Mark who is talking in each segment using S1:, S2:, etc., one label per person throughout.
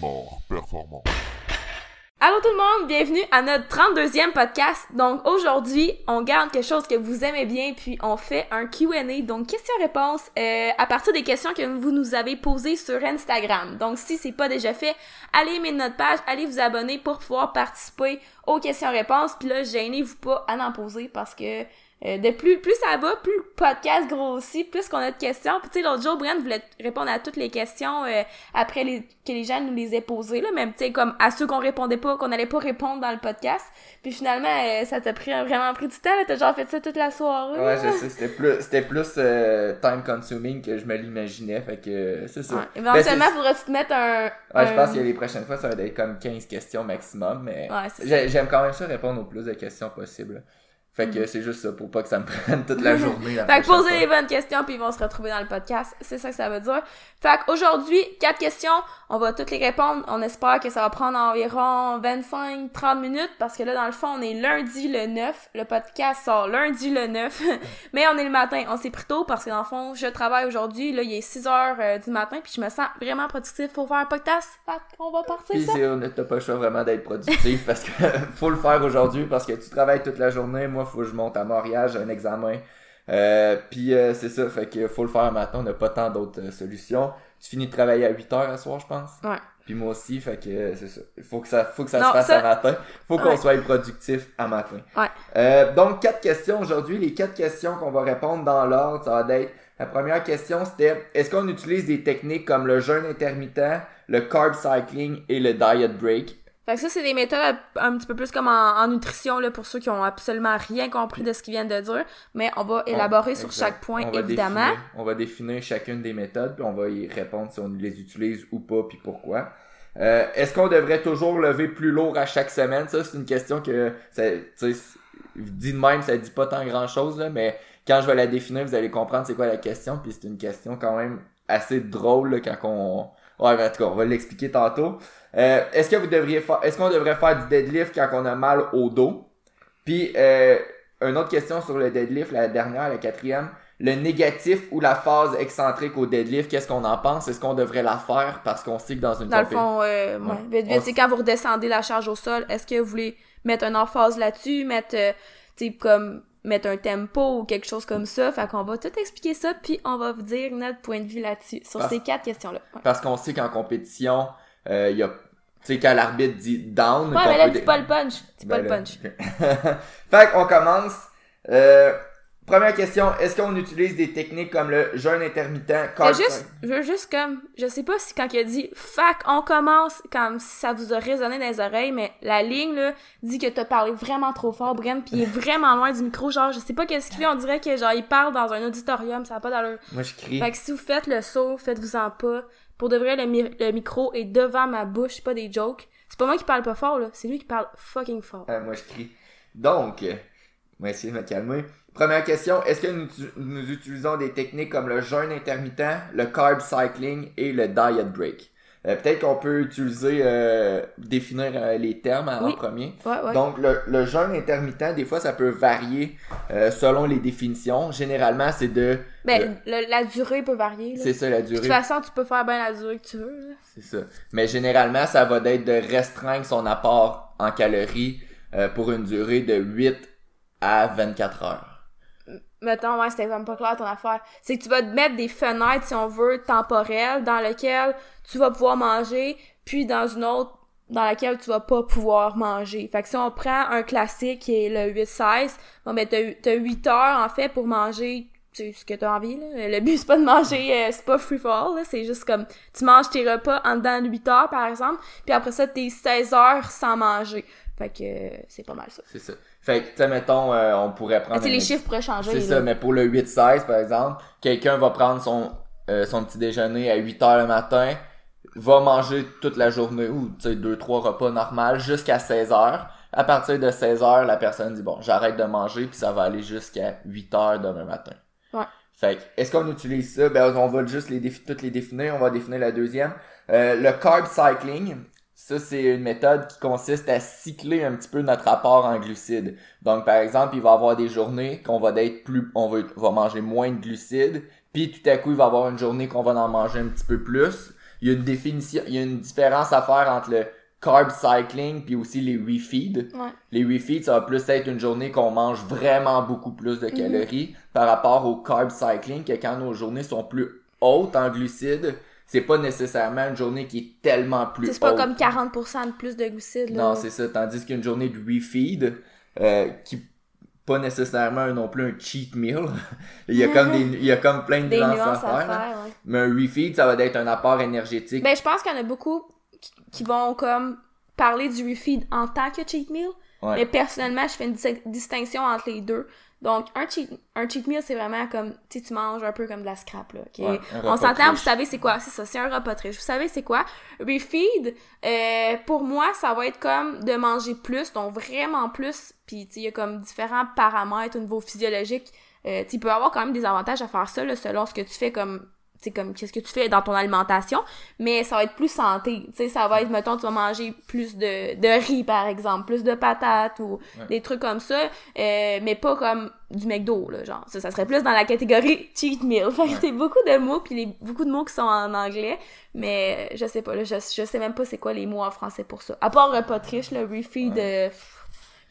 S1: Gamer performant.
S2: Allô tout le monde, bienvenue à notre 32e podcast. Donc aujourd'hui, on garde quelque chose que vous aimez bien, puis on fait un Q&A, donc questions-réponses euh, à partir des questions que vous nous avez posées sur Instagram. Donc si c'est pas déjà fait, allez aimer notre page, allez vous abonner pour pouvoir participer aux questions-réponses. Puis là, gênez-vous pas à en poser parce que euh, de plus, plus ça va, plus le podcast grossit, plus qu'on a de questions. Puis tu sais, l'autre jour, Brian voulait répondre à toutes les questions euh, après les, que les gens nous les aient posées, là, même tu sais, comme à ceux qu'on répondait pas, qu'on allait pas répondre dans le podcast. Puis finalement, euh, ça t'a pris vraiment pris du temps, t'as genre fait ça toute la soirée.
S3: Ouais, je sais, c'était plus, c'était plus time consuming que je me l'imaginais, fait que c'est ça.
S2: Ouais. Éventuellement, ben, faudra te mettre un...
S3: Ouais, je pense que les prochaines fois, ça va être comme 15 questions maximum, mais
S2: ouais,
S3: j'aime quand même ça répondre au plus de questions possible. Fait que mm. c'est juste ça pour pas que ça me prenne toute la journée.
S2: fait que posez les bonnes questions puis ils vont se retrouver dans le podcast. C'est ça que ça veut dire. Fait qu'aujourd'hui, quatre questions. On va toutes les répondre. On espère que ça va prendre environ 25-30 minutes parce que là, dans le fond, on est lundi le 9. Le podcast sort lundi le 9. Mais on est le matin. On s'est pris tôt parce que dans le fond, je travaille aujourd'hui. Là, il est 6 heures euh, du matin puis je me sens vraiment productif pour faire un podcast. Fait qu'on va partir
S3: puis
S2: ça.
S3: T'as pas le choix vraiment d'être productif parce que faut le faire aujourd'hui parce que tu travailles toute la journée. Moi, faut que je monte à Montréal, j'ai un examen. Euh, puis euh, c'est ça, fait que faut le faire maintenant, on n'a pas tant d'autres euh, solutions. Tu finis de travailler à 8 heures à soir, je pense?
S2: Ouais.
S3: Puis moi aussi, fait que c'est ça. Il faut que ça, faut que ça se fasse à matin. Faut qu'on soit productif à matin.
S2: Ouais.
S3: donc, quatre questions aujourd'hui. Les quatre questions qu'on va répondre dans l'ordre, ça va être la première question, c'était est-ce qu'on utilise des techniques comme le jeûne intermittent, le carb cycling et le diet break?
S2: Fait que ça, c'est des méthodes un petit peu plus comme en, nutrition, là, pour ceux qui ont absolument rien compris de ce qu'ils viennent de dire. Mais on va élaborer sur chaque point, évidemment.
S3: on va définir chacune des méthodes, puis on va y répondre si on les utilise ou pas, puis pourquoi. Euh, Est-ce qu'on devrait toujours lever plus lourd à chaque semaine? Ça, c'est une question que, dit de même, ça dit pas tant grand-chose, là, mais quand je vais la définir, vous allez comprendre c'est quoi la question, puis c'est une question quand même assez drôle là, quand on... Ouais, en tout cas, on va l'expliquer tantôt. Euh, est-ce que vous devriez faire, est-ce qu'on devrait faire du deadlift quand on a mal au dos? Puis, euh, une autre question sur le deadlift, la dernière, la quatrième. Le négatif ou la phase excentrique au deadlift, qu'est-ce qu'on en pense? Est-ce qu'on devrait la faire parce qu'on sait que dans une
S2: Dans le fond, euh, ouais. vite, c'est quand vous redescendez la charge au sol, est-ce que vous voulez mettre un emphase là-dessus, mettre, euh, tu comme mettre un tempo ou quelque chose comme ça? Fait qu'on va tout expliquer ça, puis on va vous dire notre point de vue là-dessus, sur ces quatre questions-là.
S3: Parce qu'on sait qu'en compétition, il euh, y a tu sais, quand l'arbitre dit down.
S2: Ouais, mais là, dis pas le punch. Dis pas le ben punch.
S3: fait qu'on commence. Euh, première question, est-ce qu'on utilise des techniques comme le jeûne intermittent,
S2: je juste, je veux juste comme, je sais pas si quand il a dit fac, on commence, comme si ça vous a résonné dans les oreilles, mais la ligne, là, dit que t'as parlé vraiment trop fort, Bren, puis il est vraiment loin du micro, genre, je sais pas qu'est-ce qu'il fait, on dirait que, genre, il parle dans un auditorium, ça va pas dans
S3: Moi, je crie.
S2: Fait que si vous faites le saut, faites-vous-en pas. Pour de vrai, le, micro est devant ma bouche, c'est pas des jokes. C'est pas moi qui parle pas fort, là. C'est lui qui parle fucking fort.
S3: Euh, moi, je crie. Donc, on va essayer de me calmer. Première question, est-ce que nous, utilisons des techniques comme le jeûne intermittent, le carb cycling et le diet break? Euh, peut-être qu'on peut utiliser, euh, définir euh, les termes en premier. Donc, le, le, jeûne intermittent, des fois, ça peut varier selon les définitions. Généralement, c'est de...
S2: Ben, la durée peut varier.
S3: C'est ça, la durée. De
S2: toute façon, tu peux faire bien la durée que tu veux.
S3: C'est ça. Mais généralement, ça va être de restreindre son apport en calories pour une durée de 8 à 24 heures
S2: mettons, ouais, c'était vraiment pas clair ton affaire. C'est que tu vas te mettre des fenêtres, si on veut, temporelles, dans lesquelles tu vas pouvoir manger, puis dans une autre dans laquelle tu vas pas pouvoir manger. Fait que si on prend un classique qui est le 8-16, bon ben t'as, t'as 8 heures en fait pour manger tu ce que t'as envie là. Le but c'est pas de manger, euh, c'est pas free fall c'est juste comme tu manges tes repas en dedans de 8 heures par exemple, puis après ça t'es 16 heures sans manger. Fait que euh, c'est pas mal ça.
S3: C'est ça. Fait que, tu sais, mettons, euh, on pourrait prendre...
S2: les chiffres pourraient changer.
S3: C'est ça, mais pour le 8-16, par exemple, quelqu'un va prendre son, euh, son petit déjeuner à 8 heures le matin, va manger toute la journée, ou, tu sais, deux, trois repas normaux, jusqu'à 16 heures. À partir de 16 heures, la personne dit, bon, j'arrête de manger, puis ça va aller jusqu'à 8 heures demain matin.
S2: Ouais.
S3: Fait que, est-ce qu'on utilise ça? Ben, on va juste les toutes les définir. On va définir la deuxième. Euh, le carb cycling, ça, c'est une méthode qui consiste à cycler un petit peu notre apport en glucides. Donc, par exemple, il va y avoir des journées qu'on va d'être plus, on va, va manger moins de glucides, puis tout à coup, il va y avoir une journée qu'on va en manger un petit peu plus. il y a une définition, il y a une différence à faire entre le carb cycling puis aussi les refeeds.
S2: Ouais.
S3: Les refeeds, ça va plus être une journée qu'on mange vraiment beaucoup plus de calories par rapport au carb cycling, que quand nos journées sont plus hautes en glucides, c'est pas nécessairement une journée qui est tellement plus
S2: C'est pas comme 40% de plus de glucides, là.
S3: Non, c'est ça. Tandis qu'une journée de refeed, euh, qui pas nécessairement non plus un cheat meal. il y a comme des, il y a comme plein de nuances,
S2: nuances
S3: à faire.
S2: ouais.
S3: Mais un refeed, ça va être un apport énergétique.
S2: Ben, je pense qu'il y en a beaucoup qui, qui vont comme parler du refeed en tant que cheat meal.
S3: Ouais.
S2: Mais personnellement, je fais une dis- distinction entre les deux. Donc, un cheat, un cheat meal, c'est vraiment comme, tu sais, tu manges un peu comme de la scrap, là, ok?
S3: Ouais,
S2: On s'entend, vous savez c'est quoi? C'est ça, c'est un repas riche. Vous savez c'est quoi? Refeed, euh, pour moi, ça va être comme de manger plus, donc vraiment plus. Puis, tu il y a comme différents paramètres au niveau physiologique. Euh, tu y avoir quand même des avantages à faire ça, là, selon ce que tu fais comme sais, comme qu'est-ce que tu fais dans ton alimentation, mais ça va être plus santé. Tu sais, ça va être, mettons, tu vas manger plus de, de riz, par exemple, plus de patates ou
S3: Ouais.
S2: des trucs comme ça, euh, mais pas comme du McDo, là, genre. Ça, ça serait plus dans la catégorie cheat meal. Fait que c'est beaucoup de mots, puis les, beaucoup de mots qui sont en anglais, mais je sais pas, là, je, je sais même pas c'est quoi les mots en français pour ça. À part repas triche, le refeed, euh,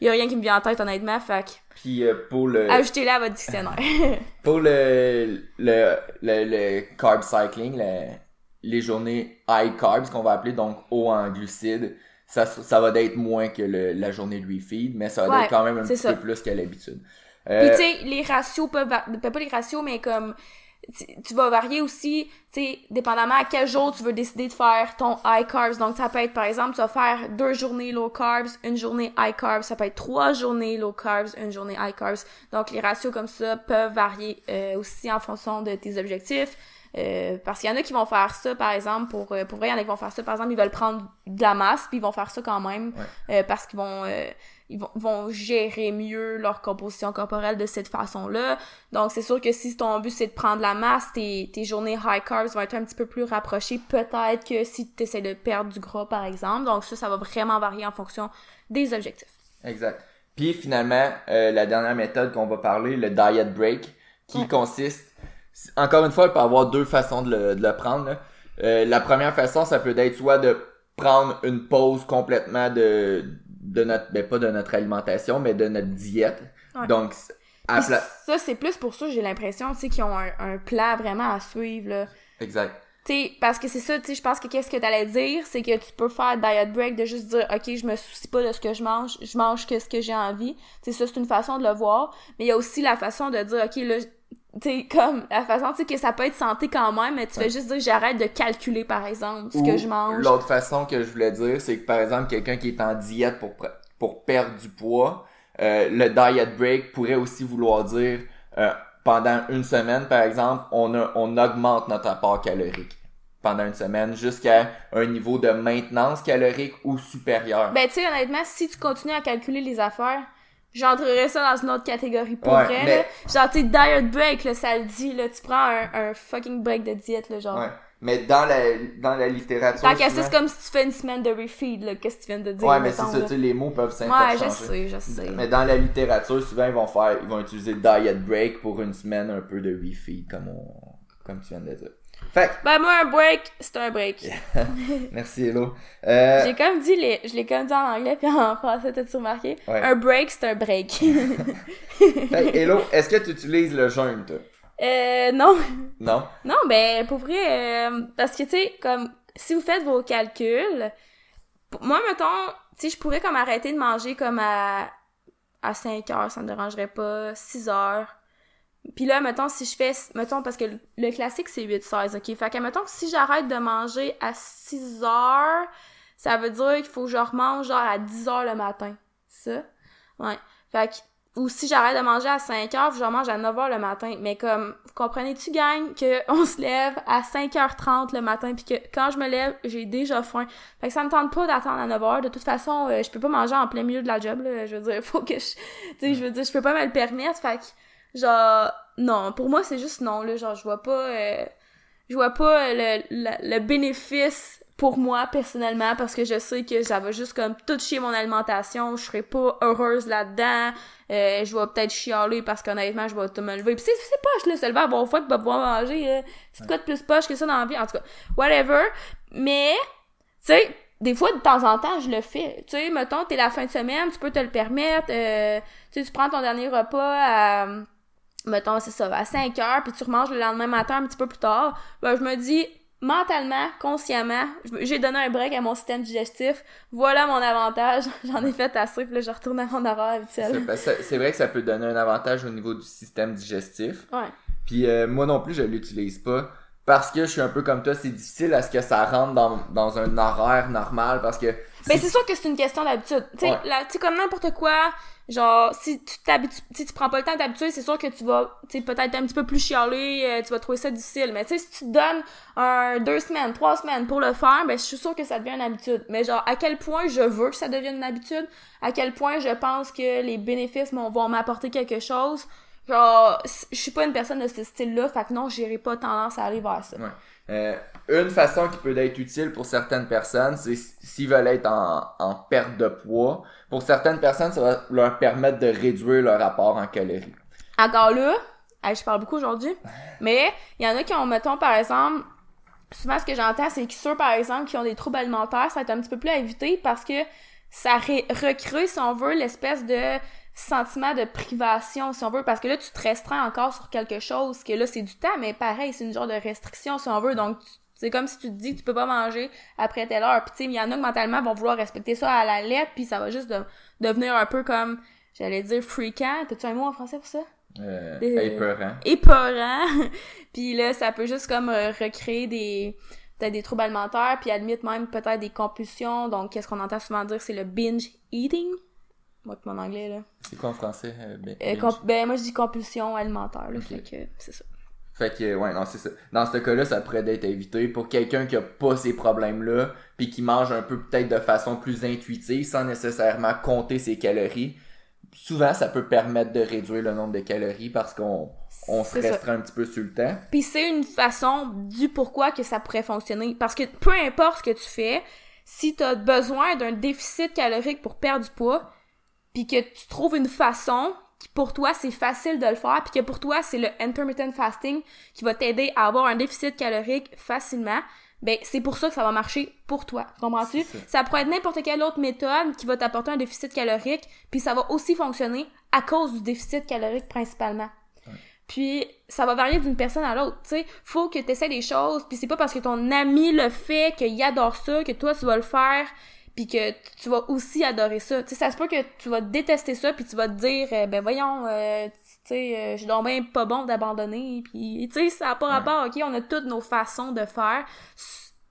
S2: y a rien qui me vient en tête, honnêtement, fait
S3: Puis euh, pour le
S2: ajoutez-le à votre dictionnaire.
S3: pour le le, le, le carb cycling, le- les journées high carbs qu'on va appeler donc haut en glucides, ça ça va être moins que le, la journée de refeed, mais ça va
S2: Ouais,
S3: être quand même un petit
S2: ça.
S3: peu plus qu'à l'habitude.
S2: Puis
S3: Euh,
S2: tu sais, les ratios peuvent peut pas les ratios mais comme tu vas varier aussi, tu sais, dépendamment à quel jour tu veux décider de faire ton high carbs. Donc ça peut être par exemple, tu vas faire deux journées low carbs, une journée high carbs, ça peut être trois journées low carbs, une journée high carbs. Donc les ratios comme ça peuvent varier euh, aussi en fonction de tes objectifs. Euh, parce qu'il y en a qui vont faire ça, par exemple, pour, euh, pour vrai, il y en a qui vont faire ça, par exemple, ils veulent prendre de la masse, puis ils vont faire ça quand même, euh, parce qu'ils vont, euh, ils vont, vont gérer mieux leur composition corporelle de cette façon-là. Donc, c'est sûr que si ton but, c'est de prendre de la masse, tes, tes journées high carbs vont être un petit peu plus rapprochées, peut-être que si tu essaies de perdre du gras, par exemple. Donc, ça, ça va vraiment varier en fonction des objectifs.
S3: Exact. Puis finalement, euh, la dernière méthode qu'on va parler, le diet break, qui
S2: Ouais.
S3: consiste, encore une fois, il peut y avoir deux façons de le, de le prendre. là. Euh, la première façon, ça peut être soit de prendre une pause complètement de, de notre, ben pas de notre alimentation, mais de notre diète.
S2: Ouais.
S3: Donc, à pla-
S2: ça, c'est plus pour ça, j'ai l'impression, tu sais, qu'ils ont un, un plan vraiment à suivre, là.
S3: exact.
S2: Tu sais, parce que c'est ça, tu sais, je pense que qu'est-ce que t'allais dire, c'est que tu peux faire diet break de juste dire, ok, je me soucie pas de ce que je mange, je mange que ce que j'ai envie. Tu sais, ça, c'est une façon de le voir. Mais il y a aussi la façon de dire, ok, là, tu comme, la façon, tu sais, que ça peut être santé quand même, mais tu fais juste dire, j'arrête de calculer, par exemple, ce
S3: Ou
S2: que je mange.
S3: L'autre façon que je voulais dire, c'est que par exemple, quelqu'un qui est en diète pour, pour perdre du poids, euh, le diet break pourrait aussi vouloir dire euh, pendant une semaine, par exemple, on, a- on augmente notre apport calorique pendant une semaine jusqu'à un niveau de maintenance calorique ou supérieur.
S2: Ben, tu sais, honnêtement, si tu continues à calculer les affaires, j'entrerais ça dans une autre catégorie pour
S3: Ouais,
S2: vrai,
S3: mais-
S2: là. Genre, tu diet break, là, ça le dit, là, tu prends un, un fucking break de diète, là, genre.
S3: Ouais. Mais dans la, dans la littérature.
S2: Tant qu'à ça,
S3: souvent-
S2: c'est comme si tu fais une semaine de refeed, là, qu'est-ce que tu viens de dire,
S3: Ouais, mais c'est ça, tu sais, les mots peuvent s'interchanger.
S2: Ouais, je sais, je sais.
S3: Mais dans la littérature, souvent, ils vont faire, ils vont utiliser diet break pour une semaine un peu de refeed, comme on, comme tu viens de dire. Fait
S2: Ben, moi, un break, c'est un break.
S3: merci Hello. Euh,
S2: J'ai comme dit, les, je l'ai comme dit en anglais puis en français, t'as-tu remarqué?
S3: Ouais.
S2: Un break, c'est un break.
S3: fait Hello, est-ce que tu utilises le jeûne, toi?
S2: euh, non.
S3: Non?
S2: Non, ben, pour vrai, euh, parce que, tu sais, comme, si vous faites vos calculs, moi, mettons, tu sais, je pourrais comme arrêter de manger comme à, à 5 heures, ça me dérangerait pas, 6 heures. Puis là, mettons, si je fais, mettons, parce que le, classique, c'est 8-16, ok? Fait que, mettons, si j'arrête de manger à 6 heures, ça veut dire qu'il faut que je remange genre à 10 heures le matin. Ça? Ouais. Fait que, ou si j'arrête de manger à 5 heures, je mange à 9 heures le matin. Mais comme, vous comprenez-tu, gang, que on se lève à 5h30 le matin, puis que quand je me lève, j'ai déjà faim. Fait que ça me tente pas d'attendre à 9 heures. De toute façon, euh, je peux pas manger en plein milieu de la job, là. Je veux dire, faut que je... Tu sais, je veux dire, je peux pas me le permettre. Fait que, genre, non. Pour moi, c'est juste non, là. Genre, je vois pas... euh, je vois pas le, le, le bénéfice pour moi personnellement parce que je sais que ça va juste comme tout chier mon alimentation, je serai pas heureuse là-dedans, euh, je vais peut-être chialer parce qu'honnêtement je vais tout me lever. Puis c'est c'est poche là, se lever à bon fois pis pas pouvoir manger, euh, c'est quoi de plus poche que ça dans la vie? En tout cas. Whatever. Mais, tu sais, des fois, de temps en temps, je le fais. Tu sais, mettons, t'es la fin de semaine, tu peux te le permettre. Euh, tu prends ton dernier repas à, mettons, c'est ça, à 5 heures, puis tu remanges le lendemain matin un petit peu plus tard. Ben, je me dis, mentalement, consciemment, j'ai donné un break à mon système digestif. Voilà mon avantage. J'en ai fait assez, puis là, je retourne à mon horaire habituel.
S3: C'est vrai que ça peut donner un avantage au niveau du système digestif.
S2: Ouais.
S3: Puis euh, moi non plus, je l'utilise pas parce que je suis un peu comme toi, c'est difficile à ce que ça rentre dans, dans un horaire normal parce que.
S2: Ben c'est sûr que c'est une question d'habitude. Tu sais, comme n'importe quoi, genre si tu t'habitues, si tu prends pas le temps d'habituer, c'est sûr que tu vas, tu peut-être un petit peu plus chialer, euh, tu vas trouver ça difficile. Mais tu sais, si tu te donnes un deux semaines, trois semaines pour le faire, ben je suis sûre que ça devient une habitude. Mais genre à quel point je veux que ça devienne une habitude, à quel point je pense que les bénéfices vont m'apporter quelque chose? Genre, je suis pas une personne de ce style-là, fait que non, j'irai pas tendance à aller vers ça.
S3: Ouais. Euh, une façon qui peut être utile pour certaines personnes, c'est s'ils veulent être en, perte de poids. Pour certaines personnes, ça va leur permettre de réduire leur rapport en calories.
S2: Encore là, je parle beaucoup aujourd'hui, mais il y en a qui ont, mettons, par exemple, souvent ce que j'entends, c'est que ceux, par exemple, qui ont des troubles alimentaires, ça va être un petit peu plus à éviter parce que ça recrée, si on veut, l'espèce de sentiment de privation, si on veut, parce que là, tu te restreins encore sur quelque chose, que là, c'est du temps, mais pareil, c'est une genre de restriction, si on veut, donc c'est comme si tu te dis que tu peux pas manger après telle heure. Puis tu sais, il y en a qui mentalement vont vouloir respecter ça à la lettre, puis ça va juste devenir un peu comme, j'allais dire freakant. T'as-tu un mot en français pour ça?
S3: Euh, épeurant.
S2: Épeurant. puis là, ça peut juste comme euh, recréer des peut-être des troubles alimentaires, puis limite même peut-être des compulsions. Donc, qu'est-ce qu'on entend souvent dire, c'est le binge eating. Moi, mon anglais, là.
S3: C'est quoi en français? Euh,
S2: euh, ben, moi, je dis compulsion alimentaire, là. Fait que, c'est ça.
S3: Fait que, ouais, non, c'est ça. Dans ce cas-là, ça pourrait être évité pour quelqu'un qui a pas ces problèmes-là, puis qui mange un peu peut-être de façon plus intuitive, sans nécessairement compter ses calories. Souvent, ça peut permettre de réduire le nombre de calories parce qu'on on se restreint un petit peu sur le temps.
S2: Puis c'est une façon du pourquoi que ça pourrait fonctionner. Parce que peu importe ce que tu fais, si tu as besoin d'un déficit calorique pour perdre du poids, puis que tu trouves une façon qui pour toi c'est facile de le faire, puis que pour toi c'est le intermittent fasting qui va t'aider à avoir un déficit calorique facilement, ben c'est pour ça que ça va marcher pour toi. Comprends-tu? Ça. pourrait être n'importe quelle autre méthode qui va t'apporter un déficit calorique, puis ça va aussi fonctionner à cause du déficit calorique principalement. Puis ça va varier d'une personne à l'autre, tu sais. Faut que tu essaies des choses, puis c'est pas parce que ton ami le fait, qu'il adore ça, que toi tu vas le faire puis que tu vas aussi adorer ça. Tu sais, ça se peut que tu vas détester ça, puis tu vas te dire, euh, ben voyons, euh, tu sais, euh, je donc bien pas bon d'abandonner, puis tu sais, ça n'a pas rapport, ok, on a toutes nos façons de faire,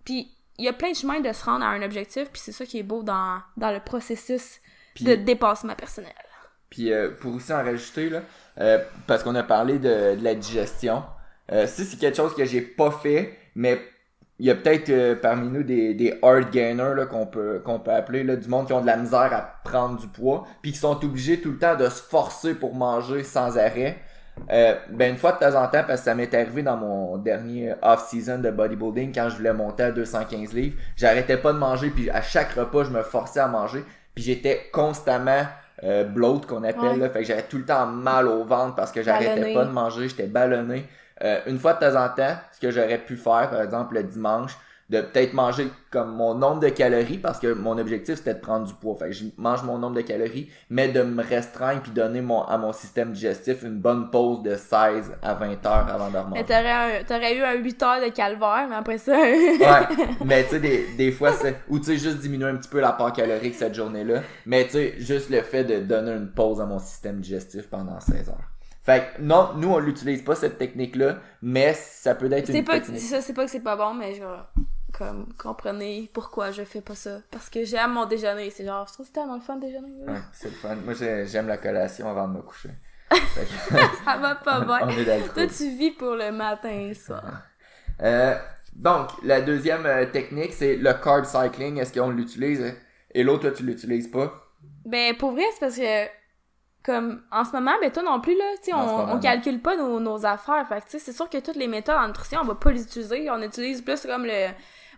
S2: puis il y a plein de chemins de se rendre à un objectif, puis c'est ça qui est beau dans, dans le processus de dépassement personnel.
S3: Puis pour aussi en rajouter, là, parce qu'on a parlé de, de la digestion, si c'est quelque chose que j'ai pas fait, mais il y a peut-être euh, parmi nous des, des hard gainers là, qu'on peut qu'on peut appeler là, du monde qui ont de la misère à prendre du poids puis qui sont obligés tout le temps de se forcer pour manger sans arrêt. Euh, ben une fois de temps en temps parce que ça m'est arrivé dans mon dernier off-season de bodybuilding quand je voulais monter à 215 livres, j'arrêtais pas de manger puis à chaque repas je me forçais à manger puis j'étais constamment euh, bloat qu'on appelle là, fait que j'avais tout le temps mal au ventre parce que j'arrêtais pas de manger, j'étais ballonné. Euh, une fois de temps en temps, ce que j'aurais pu faire, par exemple le dimanche, de peut-être manger comme mon nombre de calories parce que mon objectif c'était de prendre du poids. Fait que je mange mon nombre de calories, mais de me restreindre puis donner mon, à mon système digestif une bonne pause de 16 à 20 heures avant de remonter.
S2: Mais t'aurais, eu un 8 heures de calvaire, mais après ça.
S3: ouais. Mais tu sais, des, des fois, c'est, ou tu sais, juste diminuer un petit peu la part calorique cette journée-là. Mais tu sais, juste le fait de donner une pause à mon système digestif pendant 16 heures. Fait que non, nous on l'utilise pas cette technique-là, mais ça peut être une
S2: pas
S3: technique.
S2: Ça, c'est pas que c'est pas bon, mais genre, comme, comprenez pourquoi je fais pas ça. Parce que j'aime mon déjeuner. C'est genre, je trouve tellement le fun déjeuner.
S3: Ouais, c'est le fun. Moi j'aime la collation avant de me coucher.
S2: ça va pas bien. Toi tu vis pour le matin ça.
S3: Euh, donc, la deuxième euh, technique, c'est le carb cycling. Est-ce qu'on l'utilise? Et l'autre, toi, tu l'utilises pas?
S2: Ben, pour vrai, c'est parce que comme en ce moment ben toi non plus là tu sais on, on calcule pas nos, nos affaires. Fait tu sais c'est sûr que toutes les méthodes en nutrition on va pas les utiliser. On utilise plus comme le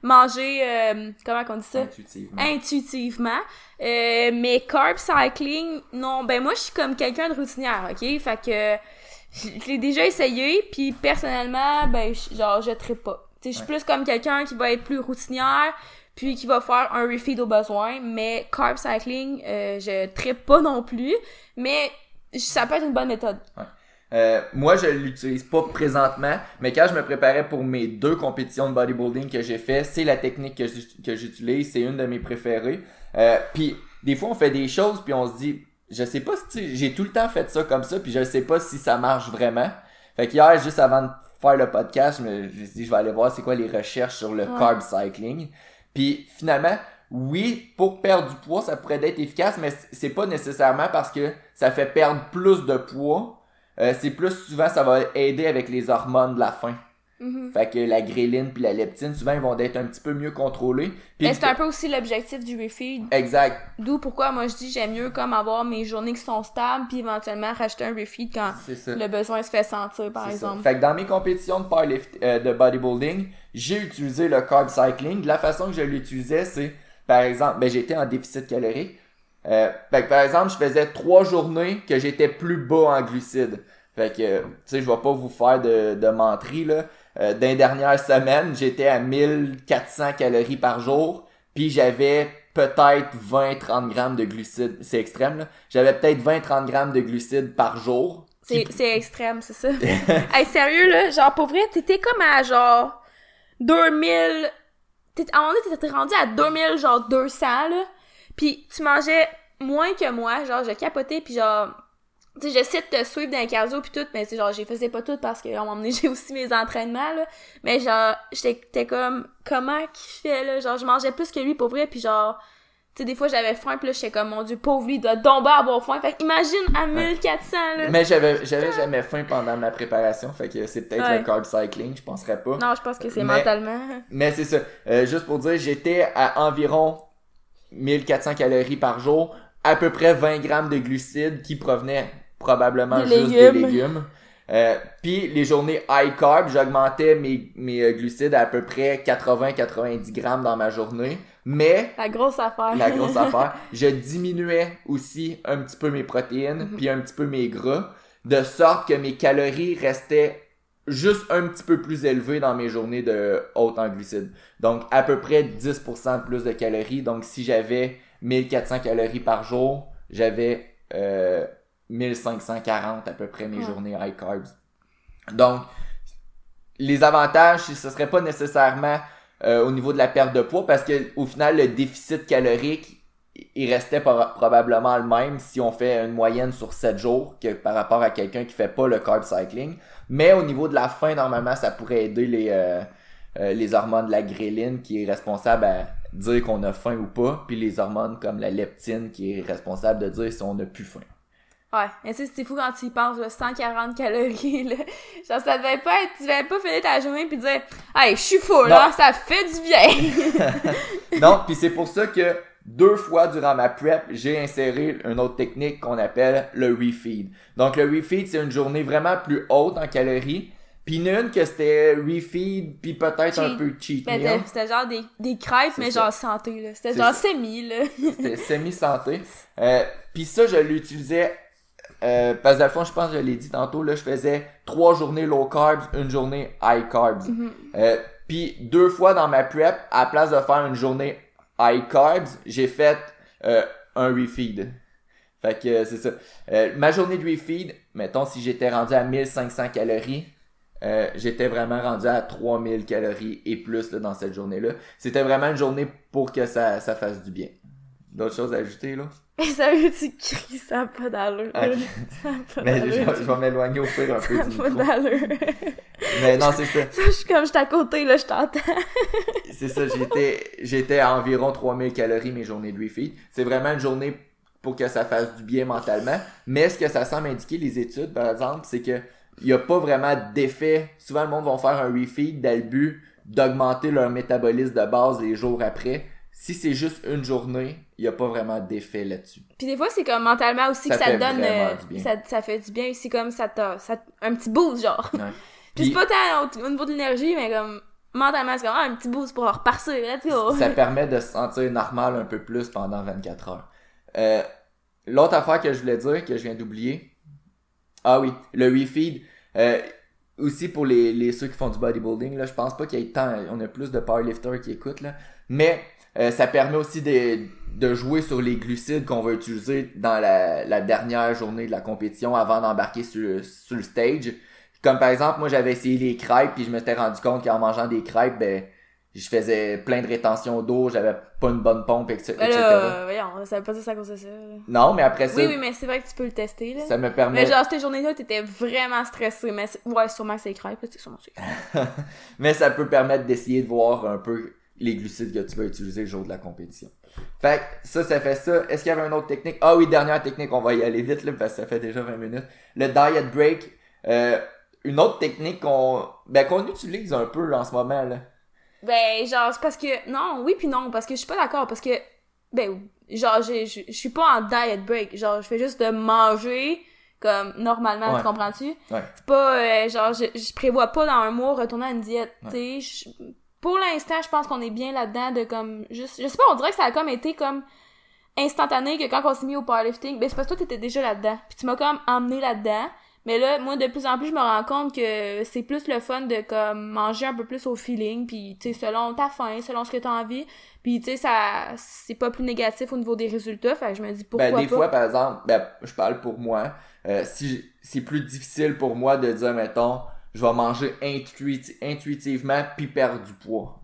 S2: manger euh, comment on dit ça?
S3: Intuitivement.
S2: Intuitivement. Euh, mais carb cycling non. Ben moi je suis comme quelqu'un de routinière ok? Fait que je l'ai déjà essayé puis personnellement ben genre je pas. Tu sais, je suis plus comme quelqu'un qui va être plus routinière, puis qui va faire un refeed au besoin, mais carb cycling, euh, je trippe pas non plus, mais ça peut être une bonne méthode.
S3: Euh, moi, je l'utilise pas présentement, mais quand je me préparais pour mes deux compétitions de bodybuilding que j'ai fait, c'est la technique que que j'utilise, c'est une de mes préférées. Euh, puis des fois, on fait des choses, puis on se dit, je sais pas si j'ai tout le temps fait ça comme ça, puis je sais pas si ça marche vraiment. Fait qu'hier, juste avant de faire le podcast, je me suis dit, je vais aller voir c'est quoi les recherches sur le carb cycling. Puis finalement, oui, pour perdre du poids, ça pourrait être efficace, mais c'est pas nécessairement parce que ça fait perdre plus de poids. Euh, c'est plus souvent, ça va aider avec les hormones de la faim. Mm-hmm. Fait que la gréline puis la leptine, souvent, ils vont être un petit peu mieux contrôlés.
S2: Mais c'est un peu aussi l'objectif du refeed.
S3: Exact.
S2: D'où pourquoi moi je dis j'aime mieux comme avoir mes journées qui sont stables puis éventuellement racheter un refeed quand le besoin se fait sentir, par exemple.
S3: Fait que dans mes compétitions de, powerlift, euh, de bodybuilding, j'ai utilisé le carb cycling. La façon que je l'utilisais, c'est, par exemple, ben, j'étais en déficit calorique. Euh, fait que, par exemple, je faisais trois journées que j'étais plus bas en glucides. Fait que, tu sais, je vais pas vous faire de, de menterie, là. Euh, dans les dernières semaines, j'étais à 1400 calories par jour, puis j'avais peut-être 20-30 grammes de glucides. C'est extrême, là. J'avais peut-être 20-30 grammes de glucides par jour.
S2: C'est, c'est extrême, c'est ça. hey, sérieux, là, genre, pour vrai, t'étais comme à, genre, 2000... À un moment donné, t'étais rendu à 2000, genre, 200, là. Puis tu mangeais moins que moi, genre, je capotais, puis genre sais, j'essaie de te suivre dans le cardio puis tout, mais c'est genre, j'ai faisais pas tout parce qu'à un moment donné, j'ai aussi mes entraînements, là. Mais genre, j'étais comme, comment qu'il fait, là? Genre, je mangeais plus que lui, pour vrai, puis genre, tu sais, des fois, j'avais faim, puis là, j'étais comme, mon dieu, pauvre lui, il doit tomber à avoir faim. Fait imagine à 1400, là.
S3: Mais j'avais, j'avais jamais faim pendant ma préparation, fait que c'est peut-être le carb cycling, je penserais pas.
S2: Non, je pense que c'est mentalement.
S3: Mais c'est ça. Euh, juste pour dire, j'étais à environ 1400 calories par jour, à peu près 20 grammes de glucides qui provenaient probablement juste des légumes. Euh, puis les journées high carb, j'augmentais mes, mes euh, glucides à, à peu près 80-90 grammes dans ma journée. Mais...
S2: La grosse affaire.
S3: La grosse affaire. Je diminuais aussi un petit peu mes protéines, mhm. puis un petit peu mes gras, de sorte que mes calories restaient juste un petit peu plus élevées dans mes journées de haute en glucides. Donc à peu près 10% de plus de calories. Donc si j'avais 1400 calories par jour, j'avais... Euh, 1540 à peu près mes journées high carbs. Donc, les avantages, ce serait pas nécessairement euh, au niveau de la perte de poids parce que au final, le déficit calorique, il restait probablement le même si on fait une moyenne sur 7 jours que par rapport à quelqu'un qui fait pas le carb cycling. Mais au niveau de la faim, normalement, ça pourrait aider les, euh, euh, les hormones de la gréline qui est responsable à dire qu'on a faim ou pas, puis les hormones comme la leptine qui est responsable de dire si on a plus faim.
S2: Ouais, mais tu sais, c'est fou quand tu y penses, là, 140 calories, là. Genre, ça devait pas être, tu devais pas finir ta journée pis dire, hey, je suis fou, là, ça fait du bien.
S3: non, pis c'est pour ça que deux fois durant ma prep, j'ai inséré une autre technique qu'on appelle le refeed. Donc, le refeed, c'est une journée vraiment plus haute en calories. Puis une que c'était refeed, puis peut-être un peu cheat
S2: meal. C'était genre des, des crêpes, mais genre santé, là. C'était genre semi, là.
S3: c'était semi-santé. Euh, puis ça, je l'utilisais euh, parce que fond, je pense que je l'ai dit tantôt, là, je faisais trois journées low carbs, une journée high carbs. Mhm. euh, Puis deux fois dans ma prep, à la place de faire une journée high carbs, j'ai fait euh, un refeed. Fait que c'est ça. Euh, ma journée de refeed, mettons si j'étais rendu à 1500 calories, euh, j'étais vraiment rendu à 3000 calories et plus là, dans cette journée-là. C'était vraiment une journée pour que ça, ça fasse du bien. D'autres choses à ajouter là?
S2: Ça veut dire cries, ça n'a pas d'allure. Ça
S3: pas Mais je, je, vais m'éloigner au fur un peu
S2: ça pas d'allure.
S3: Mais non, c'est ça.
S2: Je suis comme, je suis à côté, là, je t'entends.
S3: c'est ça, j'étais, j'étais à environ 3000 calories mes journées de refeed. C'est vraiment une journée pour que ça fasse du bien mentalement. Mais ce que ça semble indiquer, les études, par exemple, c'est que il n'y a pas vraiment d'effet. Souvent, le monde va faire un refeed dans le but d'augmenter leur métabolisme de base les jours après si c'est juste une journée, il n'y a pas vraiment d'effet là-dessus.
S2: Puis des fois, c'est comme mentalement aussi que ça te donne. Euh, ça, ça fait du bien. C'est comme ça t'a. Ça, un petit boost, genre. Ouais. Puis c'est pas tant au, niveau de l'énergie, mais comme mentalement, c'est comme ah, un petit boost pour repartir, let's go.
S3: Ça permet de se sentir normal un peu plus pendant 24 heures. Euh, L'autre affaire que je voulais dire, que je viens d'oublier. Ah oui, le refeed. Euh, aussi pour les, les ceux qui font du bodybuilding, là, je pense pas qu'il y ait tant, on a plus de powerlifters qui écoutent, là. Mais euh, ça permet aussi de, de jouer sur les glucides qu'on va utiliser dans la, la dernière journée de la compétition avant d'embarquer sur, sur le stage. Comme par exemple, moi j'avais essayé les crêpes puis je me suis rendu compte qu'en mangeant des crêpes, ben je faisais plein de rétention d'eau, j'avais pas une bonne pompe, etc.
S2: Ben là, voyons, ça veut pas dire ça à cause de ça.
S3: Non, mais après ça,
S2: Oui, oui, mais c'est vrai que tu peux le tester, là.
S3: ça me permet...
S2: Mais genre, cette journée-là, t'étais vraiment stressé. Mais ouais, sûrement que c'est crêpes, c'est sûrement
S3: mais ça peut permettre d'essayer de voir un peu les glucides que tu vas utiliser le jour de la compétition. Fait que ça, ça fait ça. Est-ce qu'il y avait une autre technique? Ah oui, dernière technique, on va y aller vite là, parce que ça fait déjà 20 minutes. Le diet break. Euh, une autre technique qu'on ben, qu'on utilise un peu en ce moment. là.
S2: Ben, genre, c'est parce que. Non, oui, puis non, parce que je suis pas d'accord. Parce que. Ben, genre, je je suis pas en diet break. Genre, je fais juste de manger comme normalement,
S3: Ouais.
S2: tu comprends-tu?
S3: Ouais.
S2: C'est pas. euh, genre, je, je prévois pas dans un mois retourner à une diète. Tu sais, pour l'instant, je pense qu'on est bien là-dedans de comme. Juste, je sais pas, on dirait que ça a comme été comme instantané que quand on s'est mis au powerlifting, ben c'est parce que toi t'étais déjà là-dedans. Puis tu m'as comme emmené là-dedans. Mais là, moi, de plus en plus, je me rends compte que c'est plus le fun de comme manger un peu plus au feeling, puis tu sais, selon ta faim, selon ce que t'as envie. Puis tu sais, ça, c'est pas plus négatif au niveau des résultats. Fait que je me dis pourquoi
S3: Ben, des
S2: pas.
S3: fois, par exemple, ben, je parle pour moi. euh, si c'est plus difficile pour moi de dire, mettons, je vais manger intuiti- intuitivement puis perdre du poids.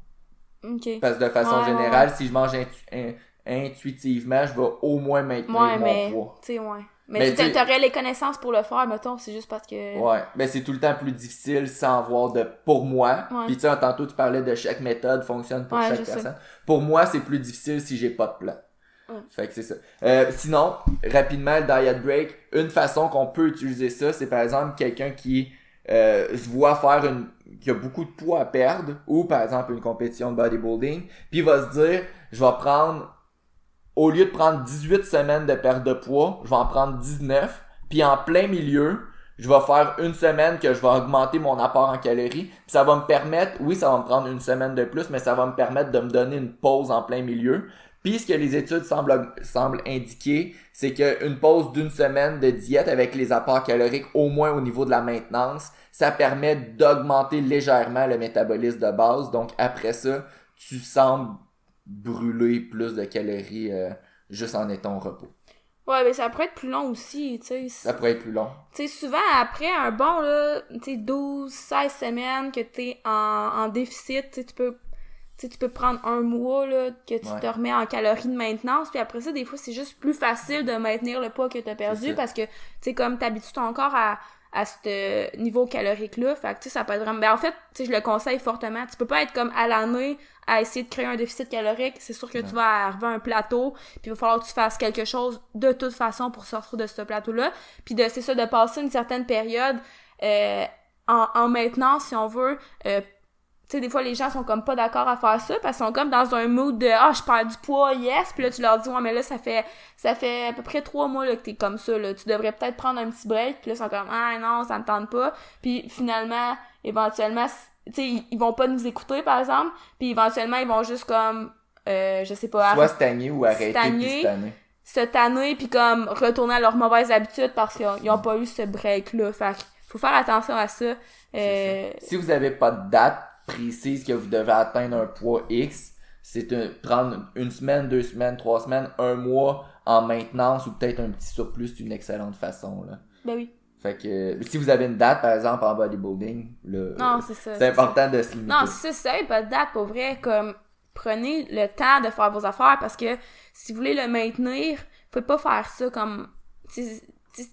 S3: Parce que de façon
S2: Ouais,
S3: générale, si je mange intu- in- intuitivement, je vais au moins maintenir
S2: Ouais,
S3: mon
S2: mais.
S3: poids.
S2: Tu sais, ouais. Mais,
S3: Mais
S2: tu sais,
S3: tu-
S2: t'aurais les connaissances pour le faire, mettons, c'est juste parce que.
S3: Ouais, mais c'est tout le temps plus difficile sans voir de pour moi. Puis tu sais, tantôt tu parlais de chaque méthode fonctionne pour chaque
S2: sais.
S3: personne. Pour moi, c'est plus difficile si j'ai pas de plan. Fait que c'est ça. Euh, sinon, rapidement, le diet break, une façon qu'on peut utiliser ça, c'est par exemple quelqu'un qui euh, se voit faire une qui a beaucoup de poids à perdre ou par exemple une compétition de bodybuilding, puis il va se dire je vais prendre au lieu de prendre 18 semaines de perte de poids, je vais en prendre 19, puis en plein milieu, je vais faire une semaine que je vais augmenter mon apport en calories, puis ça va me permettre, oui, ça va me prendre une semaine de plus, mais ça va me permettre de me donner une pause en plein milieu. Puis ce que les études semblent, semblent indiquer, c'est qu'une pause d'une semaine de diète avec les apports caloriques, au moins au niveau de la maintenance, ça permet d'augmenter légèrement le métabolisme de base. Donc après ça, tu sembles brûler plus de calories euh, juste en étant au repos.
S2: Ouais, mais ça pourrait être plus long aussi, tu sais.
S3: Ça pourrait être plus long.
S2: Tu sais, souvent, après un bon, là, tu sais, 12, 16 semaines que t'es en, en déficit, tu tu peux, tu sais, tu peux prendre un mois, là, que tu
S3: Ouais.
S2: te remets en calories de maintenance, puis après ça, des fois, c'est juste plus facile de maintenir le poids que t'as
S3: C'est
S2: perdu, parce que, tu sais, comme t'habitues ton corps à, à ce niveau calorique-là, fait que, tu sais, ça peut être vraiment... Ben, en fait, tu sais, je le conseille fortement. Tu peux pas être comme à l'année à essayer de créer un déficit calorique. C'est sûr que tu vas arriver à un plateau, puis il va falloir que tu fasses quelque chose de toute façon pour sortir de ce plateau-là. Puis de, c'est ça, de passer une certaine période euh, en, en maintenance, si on veut. Euh, tu sais, des fois, les gens sont comme pas d'accord à faire ça, parce qu'ils sont comme dans un mood de « Ah, je perds du poids, yes! » Puis là, tu leur dis « Ouais, mais là, ça fait ça fait à peu près trois mois là, que t'es comme ça, là. Tu devrais peut-être prendre un petit break. » Puis là, ils sont comme « Ah, non, ça me tente pas. » Puis finalement, éventuellement, tu sais, ils, ils vont pas nous écouter, par exemple. Puis éventuellement, ils vont juste comme... Euh, je sais pas,
S3: Soit stagner ou arrêter
S2: Stagner.
S3: puis
S2: se tanner puis comme retourner à leurs mauvaises habitudes parce qu'ils ont, ils ont pas eu ce break là fait faut faire attention à ça euh,
S3: Si vous n'avez pas de date précise que vous devez atteindre un poids X, c'est prendre une semaine, deux semaines, trois semaines, un mois en maintenance ou peut-être un petit surplus, c'est une excellente façon. Là.
S2: ben oui
S3: Fait que si vous avez une date, par exemple, en bodybuilding,
S2: c'est ça
S3: important de se limiter.
S2: non c'est ça ça pas de date pour vrai comme prenez le temps de faire vos affaires parce que si vous voulez le maintenir vous pouvez pas faire ça comme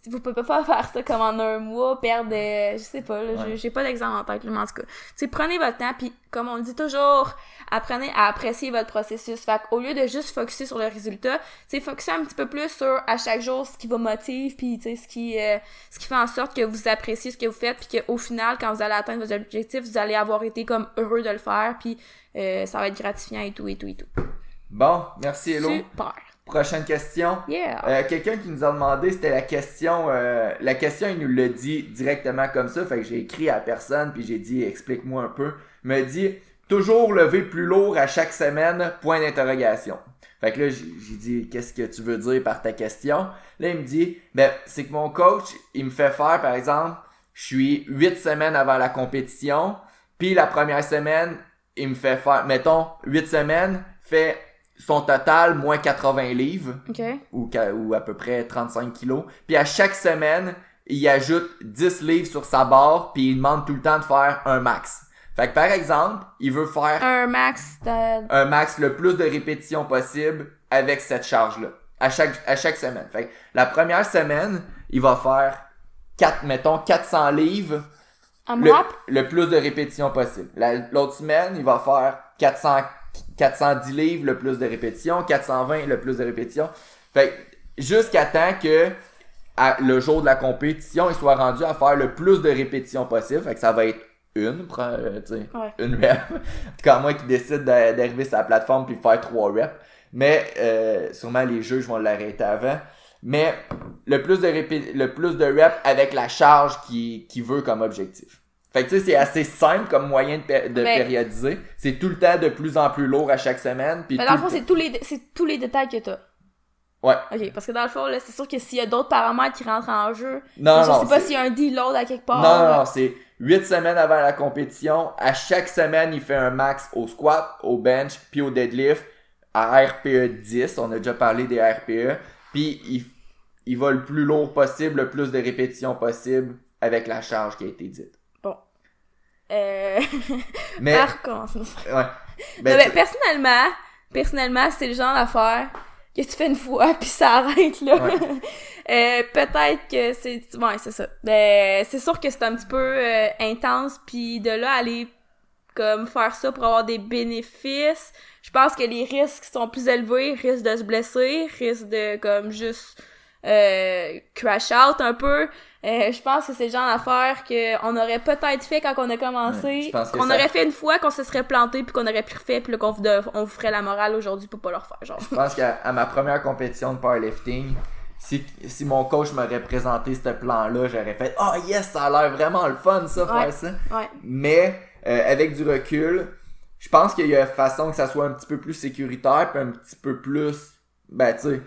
S2: vous pouvez pas faire ça comme en un mois, perdre, euh, je sais pas,
S3: Ouais.
S2: j'ai pas d'exemple en tête, là, mais en tout cas. Tu prenez votre temps, puis comme on le dit toujours, apprenez à apprécier votre processus. Fait qu'au lieu de juste focuser sur le résultat, tu sais, un petit peu plus sur à chaque jour ce qui vous motive, puis tu sais, ce qui, euh, ce qui fait en sorte que vous appréciez ce que vous faites, puis qu'au final, quand vous allez atteindre vos objectifs, vous allez avoir été comme heureux de le faire, puis euh, ça va être gratifiant et tout, et tout, et tout.
S3: Bon, merci Hello.
S2: Super.
S3: Prochaine question.
S2: Yeah.
S3: Euh, Quelqu'un qui nous a demandé, c'était la question, euh, la question, il nous l'a dit directement comme ça, fait que j'ai écrit à personne, puis j'ai dit, explique-moi un peu. Il m'a dit, toujours lever plus lourd à chaque semaine, point d'interrogation. Fait que là, j'ai dit, qu'est-ce que tu veux dire par ta question? Là, il me dit, ben, c'est que mon coach, il me fait faire, par exemple, je suis 8 semaines avant la compétition, puis la première semaine, il me fait faire, mettons, 8 semaines, fait son total moins 80 livres,
S2: OK.
S3: ou, à peu près 35 kilos. Puis à chaque semaine, il ajoute 10 livres sur sa barre, puis il demande tout le temps de faire un max. Fait que par exemple, il veut faire
S2: Un max de...
S3: un max le plus de répétitions possible avec cette charge-là. À chaque, à chaque semaine. Fait que la première semaine, il va faire 4, mettons, 400 livres,
S2: Un
S3: le, le plus de répétitions possible. La- L'autre semaine, il va faire 400, 410 livres, le plus de répétitions, 420, le plus de répétitions. Fait que jusqu'à temps que à- le jour de la compétition, il soit rendu à faire le plus de répétitions possible. Fait que ça va être une, euh,
S2: Ouais.
S3: une rep. en tout cas, moi qui décide d'a- d'arriver sur la plateforme puis faire trois reps. Mais euh, sûrement les juges vont l'arrêter avant. Mais le plus de le plus de reps avec la charge qu'il qui veut comme objectif. Fait que tu sais, c'est assez simple comme moyen de, pé- de
S2: Mais-
S3: périodiser. C'est tout le temps de plus en plus lourd à chaque semaine. Puis
S2: Mais dans le fond, c'est tous les, c'est tous les détails que t'as.
S3: Ouais.
S2: OK, parce que dans le fond, là, c'est sûr que s'il y a d'autres paramètres qui rentrent en jeu,
S3: Non,
S2: je
S3: non,
S2: sais pas s'il y a un deload à quelque part.
S3: Non, non, non, c'est 8 semaines avant la compétition. À chaque semaine, il fait un max au squat, au bench, puis au deadlift, à RPE 10. On a déjà parlé des RPE. Puis il, il va le plus lourd possible, le plus de répétitions possible avec la charge qui a été dite.
S2: Euh...
S3: Mais,
S2: par contre.
S3: ouais.
S2: Non,
S3: Ben,
S2: mais
S3: tu-
S2: personnellement, personnellement, c'est le genre d'affaire que tu fais une fois puis ça arrête là.
S3: Ouais.
S2: Euh, peut-être que c'est ouais, c'est ça. Ben, c'est sûr que c'est un petit peu euh, intense puis de là aller comme faire ça pour avoir des bénéfices, je pense que les risques sont plus élevés, risque de se blesser, risque de comme juste euh, crash out un peu. Euh, je pense que c'est le genre d'affaire qu'on aurait peut-être fait quand on a
S3: Ouais,
S2: commencé,
S3: que
S2: qu'on
S3: ça-
S2: aurait fait une fois, qu'on se serait planté puis qu'on aurait pu refait puis qu'on on vous ferait la morale aujourd'hui pour pas le refaire genre.
S3: Je pense qu'à ma première compétition de powerlifting, si, si mon coach m'aurait présenté ce plan-là, j'aurais fait Oh yes, ça a l'air vraiment le fun ça,
S2: Ouais.
S3: faire ça.
S2: Ouais.
S3: Mais euh, avec du recul, je pense qu'il y a façon que ça soit un petit peu plus sécuritaire, puis un petit peu plus, ben tu sais,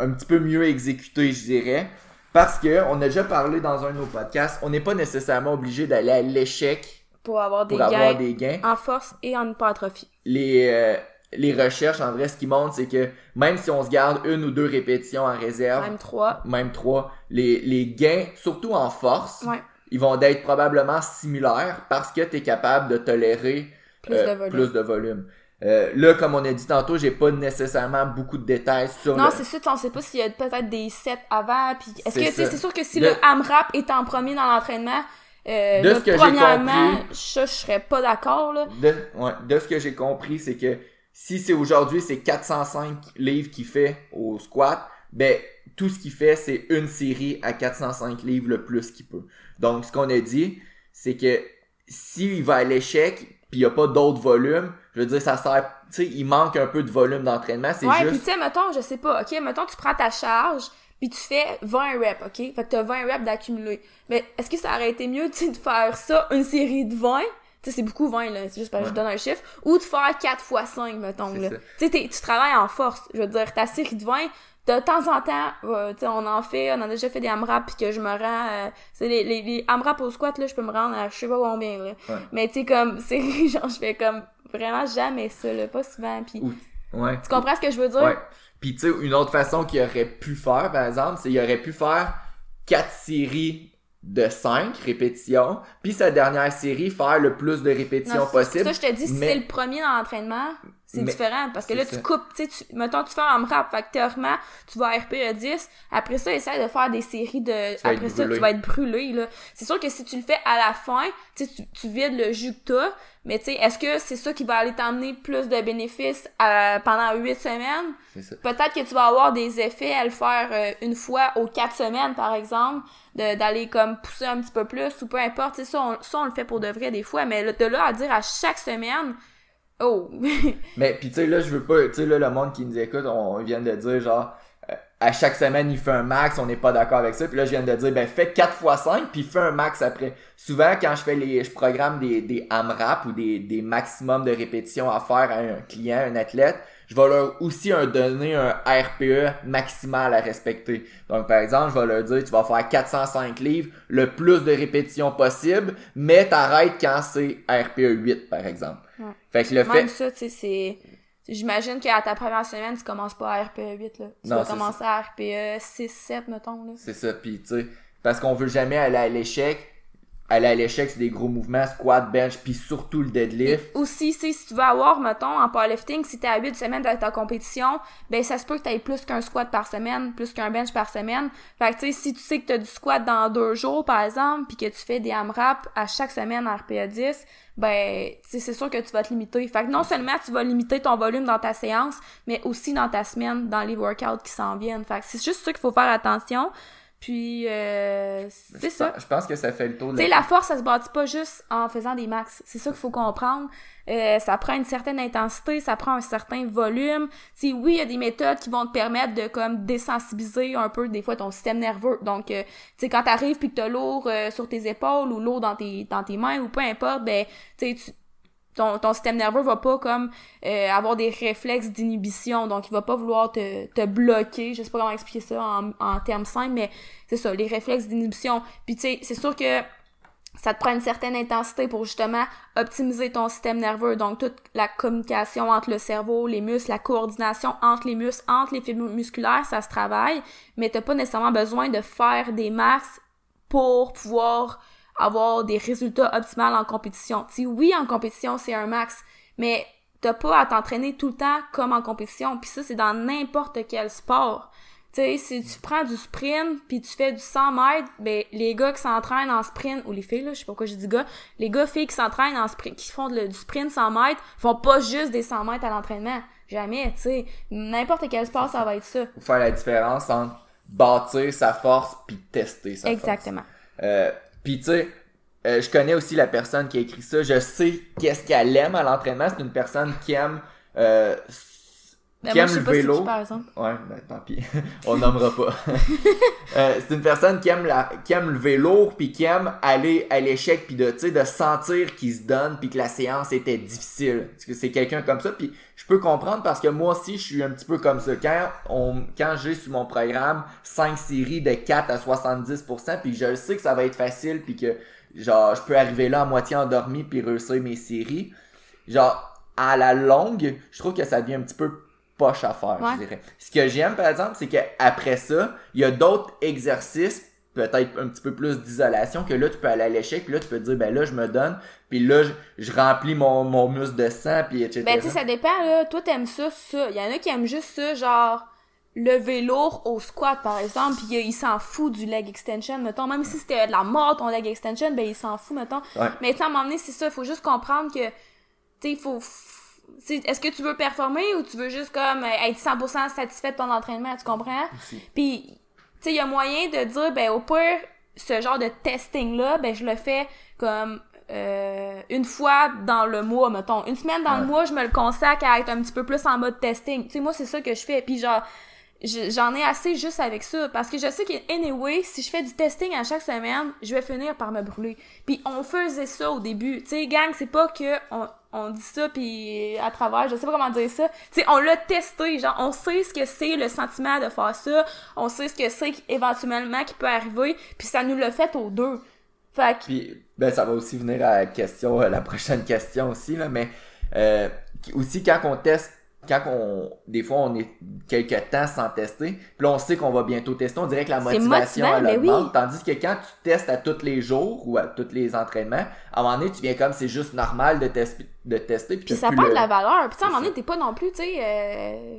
S3: un petit peu mieux exécuté, je dirais. Parce que on a déjà parlé dans un de nos podcasts, on n'est pas nécessairement obligé d'aller à l'échec
S2: Pour avoir des
S3: pour avoir
S2: gains
S3: des gains.
S2: en force et en hypertrophie.
S3: Les, euh, les recherches, en vrai, ce qui montrent, c'est que même si on se garde une ou deux répétitions en réserve,
S2: Même 3.
S3: même trois, les, les gains, surtout en force,
S2: Ouais.
S3: ils vont être probablement similaires parce que tu es capable de tolérer
S2: Plus
S3: euh,
S2: de
S3: plus de volume. Euh, là, comme on a dit tantôt, j'ai pas nécessairement beaucoup de détails sur
S2: Non,
S3: le...
S2: c'est sais, on sait pas s'il y a peut-être des sets avant, puis est-ce que, c'est sûr que si
S3: De-
S2: le AMRAP est en premier dans l'entraînement, euh,
S3: De
S2: là,
S3: ce que j'ai
S2: premièrement,
S3: compris-
S2: ça, je serais pas d'accord, là.
S3: de, ouais, de ce que j'ai compris, c'est que si c'est aujourd'hui, c'est 405 livres qu'il fait au squat, ben, tout ce qu'il fait, c'est une série à 405 livres le plus qu'il peut. Donc, ce qu'on a dit, c'est que s'il va à l'échec, puis il n'y a pas d'autres volumes, je veux dire, ça sert, tu sais, il manque un peu de volume d'entraînement, c'est
S2: Ouais, puis
S3: juste...
S2: tu sais, mettons, je sais pas, ok, mettons, tu prends ta charge, puis tu fais 20 reps, ok? Fait que t'as 20 reps d'accumuler. Mais est-ce que ça aurait été mieux, tu de faire ça, une série de 20? Tu sais, c'est beaucoup 20, là, c'est juste parce que je
S3: Ouais.
S2: donne un chiffre. Ou de faire 4 fois 5, mettons, là. Tu sais, tu travailles en force. Je veux dire, ta série de 20, de temps en temps, euh, tu sais, on en fait, on a déjà fait des AMRAP puis que je me rends, euh, c'est les, les, les AMRAP au squat, là, je peux me rendre à je sais pas combien, là.
S3: Ouais.
S2: Mais tu sais, comme, c'est genre, je fais comme, vraiment jamais ça, là, pas souvent, puis
S3: Ou- Ouais.
S2: tu comprends ce que je veux dire?
S3: Ouais. Puis tu sais, une autre façon qu'il aurait pu faire, par exemple, c'est qu'il aurait pu faire quatre séries de 5 répétitions, puis sa dernière série faire le plus de répétitions
S2: Non,
S3: possible.
S2: Ça, je te dis, si
S3: mais-
S2: c'est le premier dans l'entraînement, c'est
S3: Mais-
S2: différent. Parce que là, tu coupes, tu sais, mettons, tu fais un AMRAP, fait que théoriquement, tu vas à RPE 10, après ça, essaie de faire des séries de, après ça,
S3: brûlé.
S2: tu vas être brûlé, là. C'est sûr que si tu le fais à la fin, tu tu, vides le jus que t'as, mais tu sais, est-ce que c'est ça qui va aller t'emmener plus de bénéfices à- pendant 8 semaines? Peut-être que tu vas avoir des effets à le faire euh, une fois aux quatre semaines, par exemple, d'aller comme pousser un petit peu plus ou peu importe. Ça, on, ça, on le fait pour de vrai des fois, mais de là à dire à chaque semaine, oh,
S3: Mais puis tu sais là, je veux pas, tu sais là le monde qui nous écoute, on vient de dire genre à chaque semaine, il fait un max, on n'est pas d'accord avec ça. Puis là, je viens de dire, ben, fais 4 fois 5, puis fais un max après. Souvent, quand je fais les, je programme des, des AMRAP ou des, des maximums de répétitions à faire à un client, un athlète, je vais leur aussi un, donner un RPE maximal à respecter. Donc, par exemple, je vais leur dire, tu vas faire 405 livres, le plus de répétitions possible, mais t'arrêtes quand c'est RPE 8, par exemple.
S2: Fait que le Même fait... ça, tu sais, c'est J'imagine qu'à ta première semaine, tu commences pas à RPE 8, là. Tu vas commencer à RPE 6, 7, mettons, là.
S3: C'est ça, pis tu sais, parce qu'on veut jamais aller à l'échec. Aller à l'échec, c'est des gros mouvements, squat, bench, puis surtout le deadlift.
S2: aussi, si tu veux avoir, mettons, en powerlifting, si t'es à 8 semaines de ta compétition, ben ça se peut que t'aies plus qu'un squat par semaine, plus qu'un bench par semaine. Fait que tu sais, si tu sais que t'as du squat dans deux jours, par exemple, puis que tu fais des AMRAP à chaque semaine en RPE 10, ben c'est sûr que tu vas te limiter. Fait que non seulement tu vas limiter ton volume dans ta séance, mais aussi dans ta semaine, dans les workouts qui s'en viennent. Fait que c'est juste ça qu'il faut faire attention. Puis, euh, c'est ça.
S3: Je pense que ça fait le tour
S2: de la... la force, ça se bâtit pas juste en faisant des max. C'est ça qu'il faut comprendre. Euh, ça prend une certaine intensité, ça prend un certain volume. T'sais, oui, il y a des méthodes qui vont te permettre de comme désensibiliser un peu des fois ton système nerveux. Donc, euh, tu sais, quand t'arrives puis que t'as lourd euh, sur tes épaules ou lourd dans tes, dans tes mains ou peu importe, ben, tu sais, ton, ton système nerveux va pas comme euh, avoir des réflexes d'inhibition, donc il va pas vouloir te, te bloquer. Je sais pas comment expliquer ça en, en termes simples, mais c'est ça, les réflexes d'inhibition. Puis tu sais, c'est sûr que ça te prend une certaine intensité pour justement optimiser ton système nerveux. Donc, toute la communication entre le cerveau, les muscles, la coordination entre les muscles, entre les fibres musculaires, ça se travaille, mais t'as pas nécessairement besoin de faire des masses pour pouvoir avoir des résultats optimaux en compétition. Si oui, en compétition, c'est un max, mais t'as pas à t'entraîner tout le temps comme en compétition. Puis ça, c'est dans n'importe quel sport. Tu sais, si tu prends du sprint puis tu fais du 100 mètres, ben les gars qui s'entraînent en sprint ou les filles là, je sais pas pourquoi j'ai dit gars, les gars filles qui s'entraînent en sprint, qui font du sprint 100 mètres, font pas juste des 100 mètres à l'entraînement, jamais, tu sais, n'importe quel sport ça va être ça.
S3: Faut faire la différence entre bâtir sa force puis tester sa
S2: Exactement.
S3: force. Euh, puis tu sais, euh, je connais aussi la personne qui a écrit ça. Je sais qu'est-ce qu'elle aime à l'entraînement. C'est une personne qui aime euh,
S2: qui aime le vélo. Qui, par exemple.
S3: Ouais, ben tant pis. On nommera pas. euh, c'est une personne qui aime la qui aime le vélo puis qui aime aller à l'échec puis de tu sais de sentir qu'il se donne puis que la séance était difficile. Parce que c'est quelqu'un comme ça puis je peux comprendre parce que moi aussi je suis un petit peu comme ça. Quand on quand j'ai sur mon programme 5 séries de 4 à 70% puis je sais que ça va être facile puis que genre je peux arriver là à moitié endormi puis réussir mes séries. Genre à la longue, je trouve que ça devient un petit peu poche à faire, je dirais. Ce que j'aime, par exemple, c'est qu'après ça, il y a d'autres exercices, peut-être un petit peu plus d'isolation, que là, tu peux aller à l'échec, puis là, tu peux te dire, ben là, je me donne, puis là, je, remplis mon, mon muscle de sang, puis etc.
S2: Ben, tu sais, ça dépend, là. Toi, t'aimes ça, ça. Il y en a qui aiment juste ça, genre lever lourd au squat par exemple puis il s'en fout du leg extension mettons même si c'était de la mort ton leg extension ben il s'en fout mettons mais tu à un moment donné c'est ça il faut juste comprendre que tu sais il faut est-ce que tu veux performer ou tu veux juste comme euh, être 100% satisfait de ton entraînement, tu comprends? Puis, tu sais, il y a moyen de dire, ben au pire, ce genre de testing-là, ben je le fais comme euh, une fois dans le mois, mettons. Une semaine dans le mois, je me le consacre à être un petit peu plus en mode testing. Tu sais, moi, c'est ça que je fais. Puis genre, j'en ai assez juste avec ça parce que je sais que anyway si je fais du testing à chaque semaine je vais finir par me brûler puis on faisait ça au début tu sais gang c'est pas que on, on dit ça puis à travers je sais pas comment dire ça. Tu sais on l'a testé genre on sait ce que c'est le sentiment de faire ça on sait ce que c'est éventuellement qui peut arriver puis ça nous l'a fait aux deux. Fait que...
S3: puis ben ça va aussi venir à la question euh, la prochaine question aussi là mais euh, aussi quand on teste quand on des fois on est quelques temps sans tester, puis là on sait qu'on va bientôt tester, on dirait que la motivation elle augmente, tandis que quand tu testes à tous les jours ou à tous les entraînements, à un moment donné tu viens comme c'est juste normal de, tester de tester
S2: puis, ça perd de la valeur. Puis à un moment donné t'es pas non plus tu sais euh...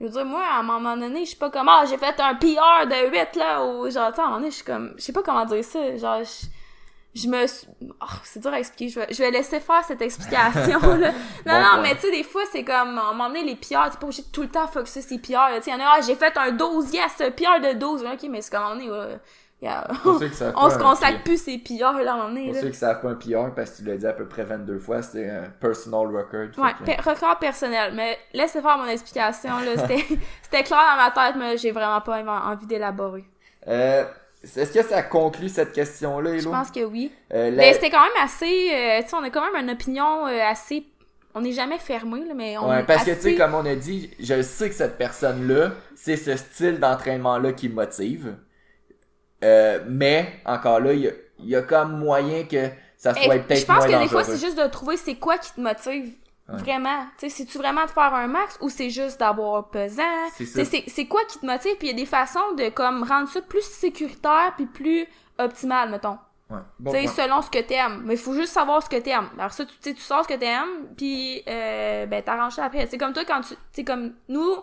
S2: je veux dire moi à un moment donné je sais pas comment ah, j'ai fait un PR de 8 là ou genre à un moment donné je suis comme je sais pas comment dire ça, genre je me oh, c'est dur à expliquer je vais, je vais laisser faire cette explication là non non mais tu sais des fois c'est comme moment donné les pierres t'es pas obligé de tout le temps focuser ces pierres tu sais y en a ah j'ai fait un 12 yes pierre de 12 ok mais c'est comme un moment donné Yeah. On se consacre plus ces pilleurs là, on est
S3: Pour
S2: là.
S3: ceux qui savent pas un PR, parce que tu l'as dit à peu près 22 fois, c'est un personal record.
S2: Ouais,
S3: que-
S2: record personnel. Mais laissez faire mon explication, là. C'était, clair dans ma tête, mais j'ai vraiment pas en- envie d'élaborer.
S3: Euh, Est-ce que ça conclut cette question-là,
S2: Je pense que oui.
S3: Euh, la-
S2: Mais c'était quand même assez, euh, tu sais, on a quand même une opinion euh, assez, on n'est jamais fermé, là, mais on
S3: Ouais,
S2: est
S3: parce que, tu sais, comme on a dit, je sais que cette personne-là, c'est ce style d'entraînement-là qui motive. Euh, mais, encore là, il y y a comme moyen que ça
S2: Eh,
S3: soit peut-être
S2: je pense
S3: moins
S2: que des fois, c'est juste de trouver c'est quoi qui te motive.
S3: Ouais.
S2: Vraiment. Tu sais, c'est-tu vraiment de faire un max ou c'est juste d'avoir pesant?
S3: C'est
S2: quoi qui te motive? Puis il y a des façons de comme rendre ça plus sécuritaire puis plus optimal, mettons.
S3: Ouais. Bon
S2: tu sais,
S3: point.
S2: selon ce que t'aimes. Mais il faut juste savoir ce que t'aimes. Alors ça, tu tu sais, tu sors ce que t'aimes, puis euh, ben t'arranges ça après. C'est comme toi quand tu, tu sais comme nous,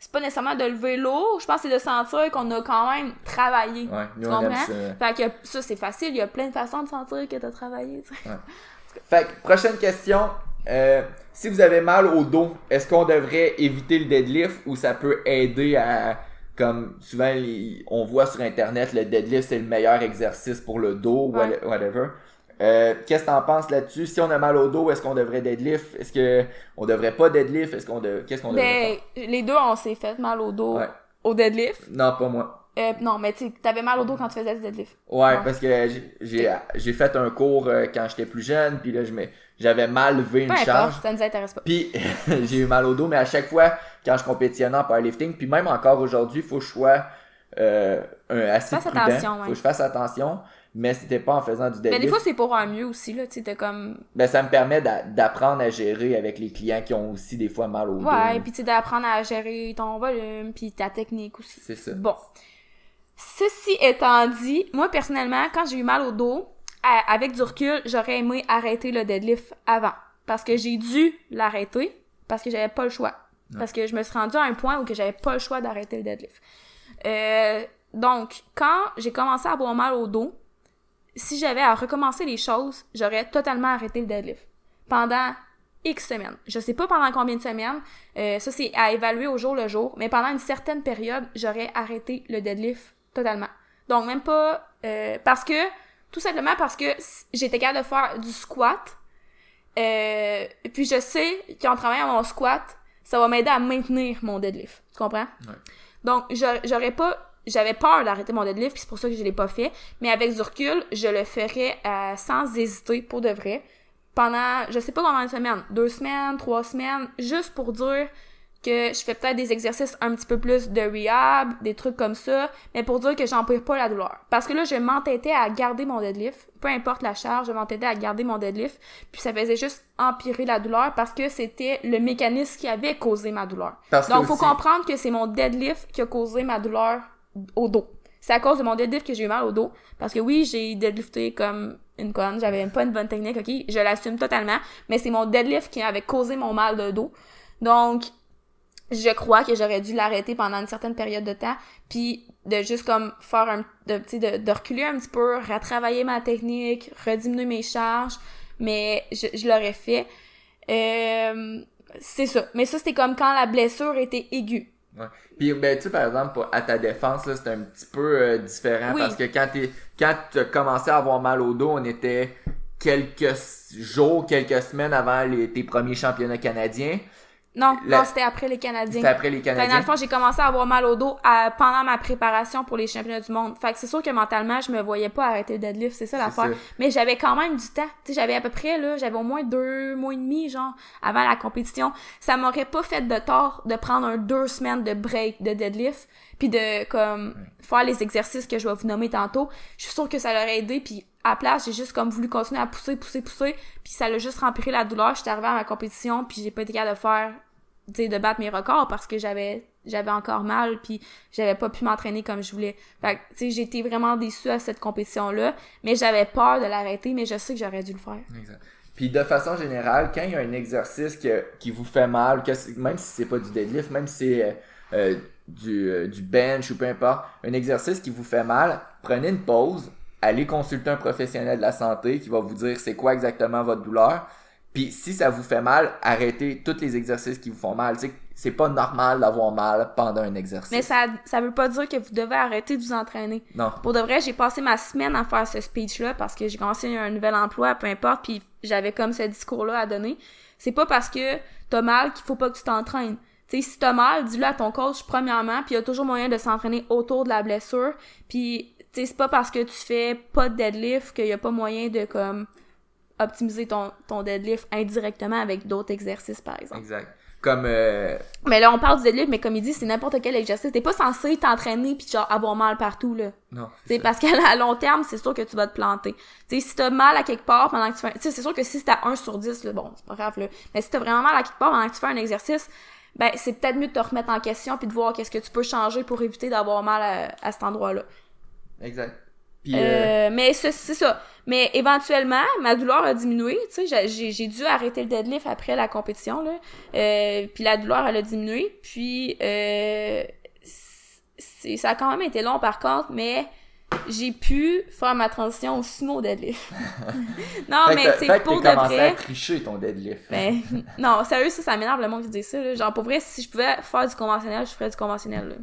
S2: c'est pas nécessairement de lever lourd. Je pense que c'est de sentir qu'on a quand même travaillé.
S3: Ouais,
S2: Tu comprends?
S3: ça.
S2: Fait que ça c'est facile. Il y a plein de façons de sentir que t'as travaillé. tu sais.
S3: Fait que, prochaine question. Euh, si vous avez mal au dos, est-ce qu'on devrait éviter le deadlift ou ça peut aider à, comme souvent on voit sur internet, le deadlift c'est le meilleur exercice pour le dos,
S2: Ouais.
S3: whatever. Euh, Qu'est-ce que t'en penses là-dessus? Si on a mal au dos, est-ce qu'on devrait deadlift? Est-ce que on devrait pas deadlift? Est-ce qu'on de... qu'est-ce qu'on devrait
S2: Ben, les deux, on s'est fait mal au dos
S3: Ouais.
S2: au deadlift.
S3: faire? Non, pas moi.
S2: Euh, non, mais tu sais, t'avais mal au dos quand tu faisais du deadlift.
S3: Ouais,
S2: Non.
S3: parce que j'ai fait un cours euh, quand j'étais plus jeune, puis là je me- j'avais mal levé une
S2: Peu
S3: charge.
S2: importe, ça nous intéresse pas.
S3: Puis j'ai eu mal au dos, mais à chaque fois quand je compétitionnais en powerlifting, puis même encore aujourd'hui, il faut que je sois euh, un, assez
S2: Fasse
S3: prudent.
S2: attention, ouais.
S3: Faut que je fasse attention, mais c'était pas en faisant du
S2: Mais
S3: deadlift.
S2: des fois, c'est pour un mieux aussi, là. Tu sais, comme.
S3: Ben, ça me permet d'a- d'apprendre à gérer avec les clients qui ont aussi des fois mal au dos.
S2: Ouais, puis tu sais, d'apprendre à gérer ton volume, puis ta technique aussi.
S3: C'est ça.
S2: Bon. Ceci étant dit, moi, personnellement, quand j'ai eu mal au dos, à- avec du recul, j'aurais aimé arrêter le deadlift avant. Parce que j'ai dû l'arrêter, parce que j'avais pas le choix. Parce que je me suis rendue à un point où que j'avais pas le choix d'arrêter le deadlift. Euh, donc, quand j'ai commencé à avoir mal au dos, si j'avais à recommencer les choses, j'aurais totalement arrêté le deadlift. Pendant X semaines. Je sais pas pendant combien de semaines, euh, ça c'est à évaluer au jour le jour, mais pendant une certaine période, j'aurais arrêté le deadlift totalement. Donc même pas euh, parce que tout simplement parce que j'étais capable de faire du squat. Euh, puis je sais qu'en travaillant mon squat, ça va m'aider à maintenir mon deadlift. Tu comprends?
S3: Ouais.
S2: Donc j'a- j'aurais pas j'avais peur d'arrêter mon deadlift, puis c'est pour ça que je l'ai pas fait. Mais avec du recul, je le ferais euh, sans hésiter pour de vrai. Pendant, je sais pas combien de semaines, deux semaines, trois semaines, juste pour dire que je fais peut-être des exercices un petit peu plus de rehab, des trucs comme ça, mais pour dire que j'empire pas la douleur. Parce que là, je m'entêtais à garder mon deadlift, peu importe la charge, je m'entêtais à garder mon deadlift, puis ça faisait juste empirer la douleur parce que c'était le mécanisme qui avait causé ma douleur.
S3: Parce
S2: Donc, faut
S3: aussi-
S2: comprendre que c'est mon deadlift qui a causé ma douleur au dos. C'est à cause de mon deadlift que j'ai eu mal au dos. Parce que oui, j'ai deadlifté comme une conne. J'avais pas une bonne technique, ok? Je l'assume totalement. Mais c'est mon deadlift qui avait causé mon mal de dos. Donc, je crois que j'aurais dû l'arrêter pendant une certaine période de temps. Puis, de juste comme faire un, de, tu de, de reculer un petit peu, retravailler ma technique, rediminuer mes charges. Mais je, je l'aurais fait. Euh, c'est ça. Mais ça, c'était comme quand la blessure était aiguë.
S3: Ouais. Puis ben tu sais par exemple pour- à ta défense là c'est un petit peu euh, différent
S2: Oui.
S3: parce que quand t'es quand t'as commencé à avoir mal au dos on était quelques jours quelques semaines avant les, tes premiers championnats canadiens
S2: Non,
S3: La-
S2: non, c'était après les Canadiens.
S3: c'était après les
S2: Fait, dans
S3: Canadiens
S2: le fond, j'ai commencé à avoir mal au dos à- pendant ma préparation pour les championnats du monde. Fait que c'est sûr que mentalement, je me voyais pas arrêter le deadlift, c'est ça l'affaire. Mais j'avais quand même du temps. Tu sais, j'avais à peu près, là, j'avais au moins deux mois et demi, genre, avant la compétition. Ça m'aurait pas fait de tort de prendre un deux semaines de break de deadlift, puis de, comme, faire les exercices que je vais vous nommer tantôt. Je suis sûre que ça l'aurait aidé, puis à la place, j'ai juste comme voulu continuer à pousser, pousser, pousser, puis ça l'a juste rempli la douleur. J'étais arrivée à ma compétition, puis j'ai pas été capable de faire de battre mes records parce que j'avais j'avais encore mal puis j'avais pas pu m'entraîner comme je voulais. Fait que, tu sais, j'étais vraiment déçue à cette compétition-là, mais j'avais peur de l'arrêter, mais je sais que j'aurais dû le faire.
S3: Exact. Puis de façon générale, quand il y a un exercice qui vous fait mal, que même si c'est pas du deadlift, même si c'est euh, euh, du, euh, du bench ou peu importe, un exercice qui vous fait mal, prenez une pause, allez consulter un professionnel de la santé qui va vous dire c'est quoi exactement votre douleur. Puis si ça vous fait mal, arrêtez tous les exercices qui vous font mal. Tu sais, c'est pas normal d'avoir mal pendant un exercice.
S2: Mais ça, ça veut pas dire que vous devez arrêter de vous entraîner.
S3: Non.
S2: Pour de vrai, j'ai passé ma semaine à faire ce speech-là parce que j'ai commencé un nouvel emploi, peu importe, puis j'avais comme ce discours-là à donner. C'est pas parce que t'as mal qu'il faut pas que tu t'entraînes. Tu sais, si t'as mal, dis-le à ton coach premièrement, puis il y a toujours moyen de s'entraîner autour de la blessure. Puis, tu sais, c'est pas parce que tu fais pas de deadlift qu'il y a pas moyen de comme optimiser ton, ton deadlift indirectement avec d'autres exercices, par exemple.
S3: Exact. Comme euh,
S2: Mais là, on parle du deadlift, mais comme il dit, c'est n'importe quel exercice. T'es pas censé t'entraîner puis genre avoir mal partout, là.
S3: non.
S2: T'sais, parce qu'à long terme, c'est sûr que tu vas te planter. T'sais, si t'as mal à quelque part pendant que tu fais... T'sais, c'est sûr que si c'est à 1 sur 10, là, bon, c'est pas grave, là. Mais si t'as vraiment mal à quelque part pendant que tu fais un exercice, ben, c'est peut-être mieux de te remettre en question puis de voir qu'est-ce que tu peux changer pour éviter d'avoir mal à, à cet endroit-là.
S3: Exact. Puis, euh,
S2: Euh, mais c'est c'est ça. Mais éventuellement, ma douleur a diminué. Tu sais, j'ai- dû arrêter le deadlift après la compétition là. Euh, puis la douleur elle a diminué. Puis euh, c'est ça a quand même été long par contre, mais j'ai pu faire ma transition au sumo deadlift. non,
S3: fait
S2: mais
S3: que
S2: pour de vrai.
S3: à tricher ton deadlift.
S2: Ben, non, sérieux, ça, ça m'énerve le monde qui dit ça. Là. Genre, pour vrai, si je pouvais faire du conventionnel, je ferais du conventionnel. Là,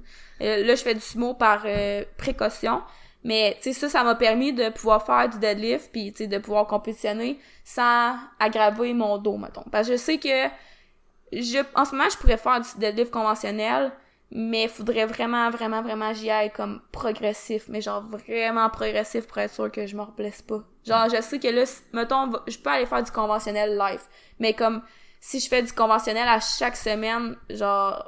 S2: Euh, là je fais du sumo par euh, précaution. Mais, tu sais, ça, ça m'a permis de pouvoir faire du deadlift, puis, tu sais, de pouvoir compétitionner sans aggraver mon dos, mettons. Parce que je sais que, je, en ce moment, je pourrais faire du deadlift conventionnel, mais faudrait vraiment, vraiment, vraiment j'y aille comme progressif, mais genre vraiment progressif pour être sûr que je me reblesse pas. Genre, je sais que là, mettons, je peux aller faire du conventionnel live, mais comme si je fais du conventionnel à chaque semaine, genre,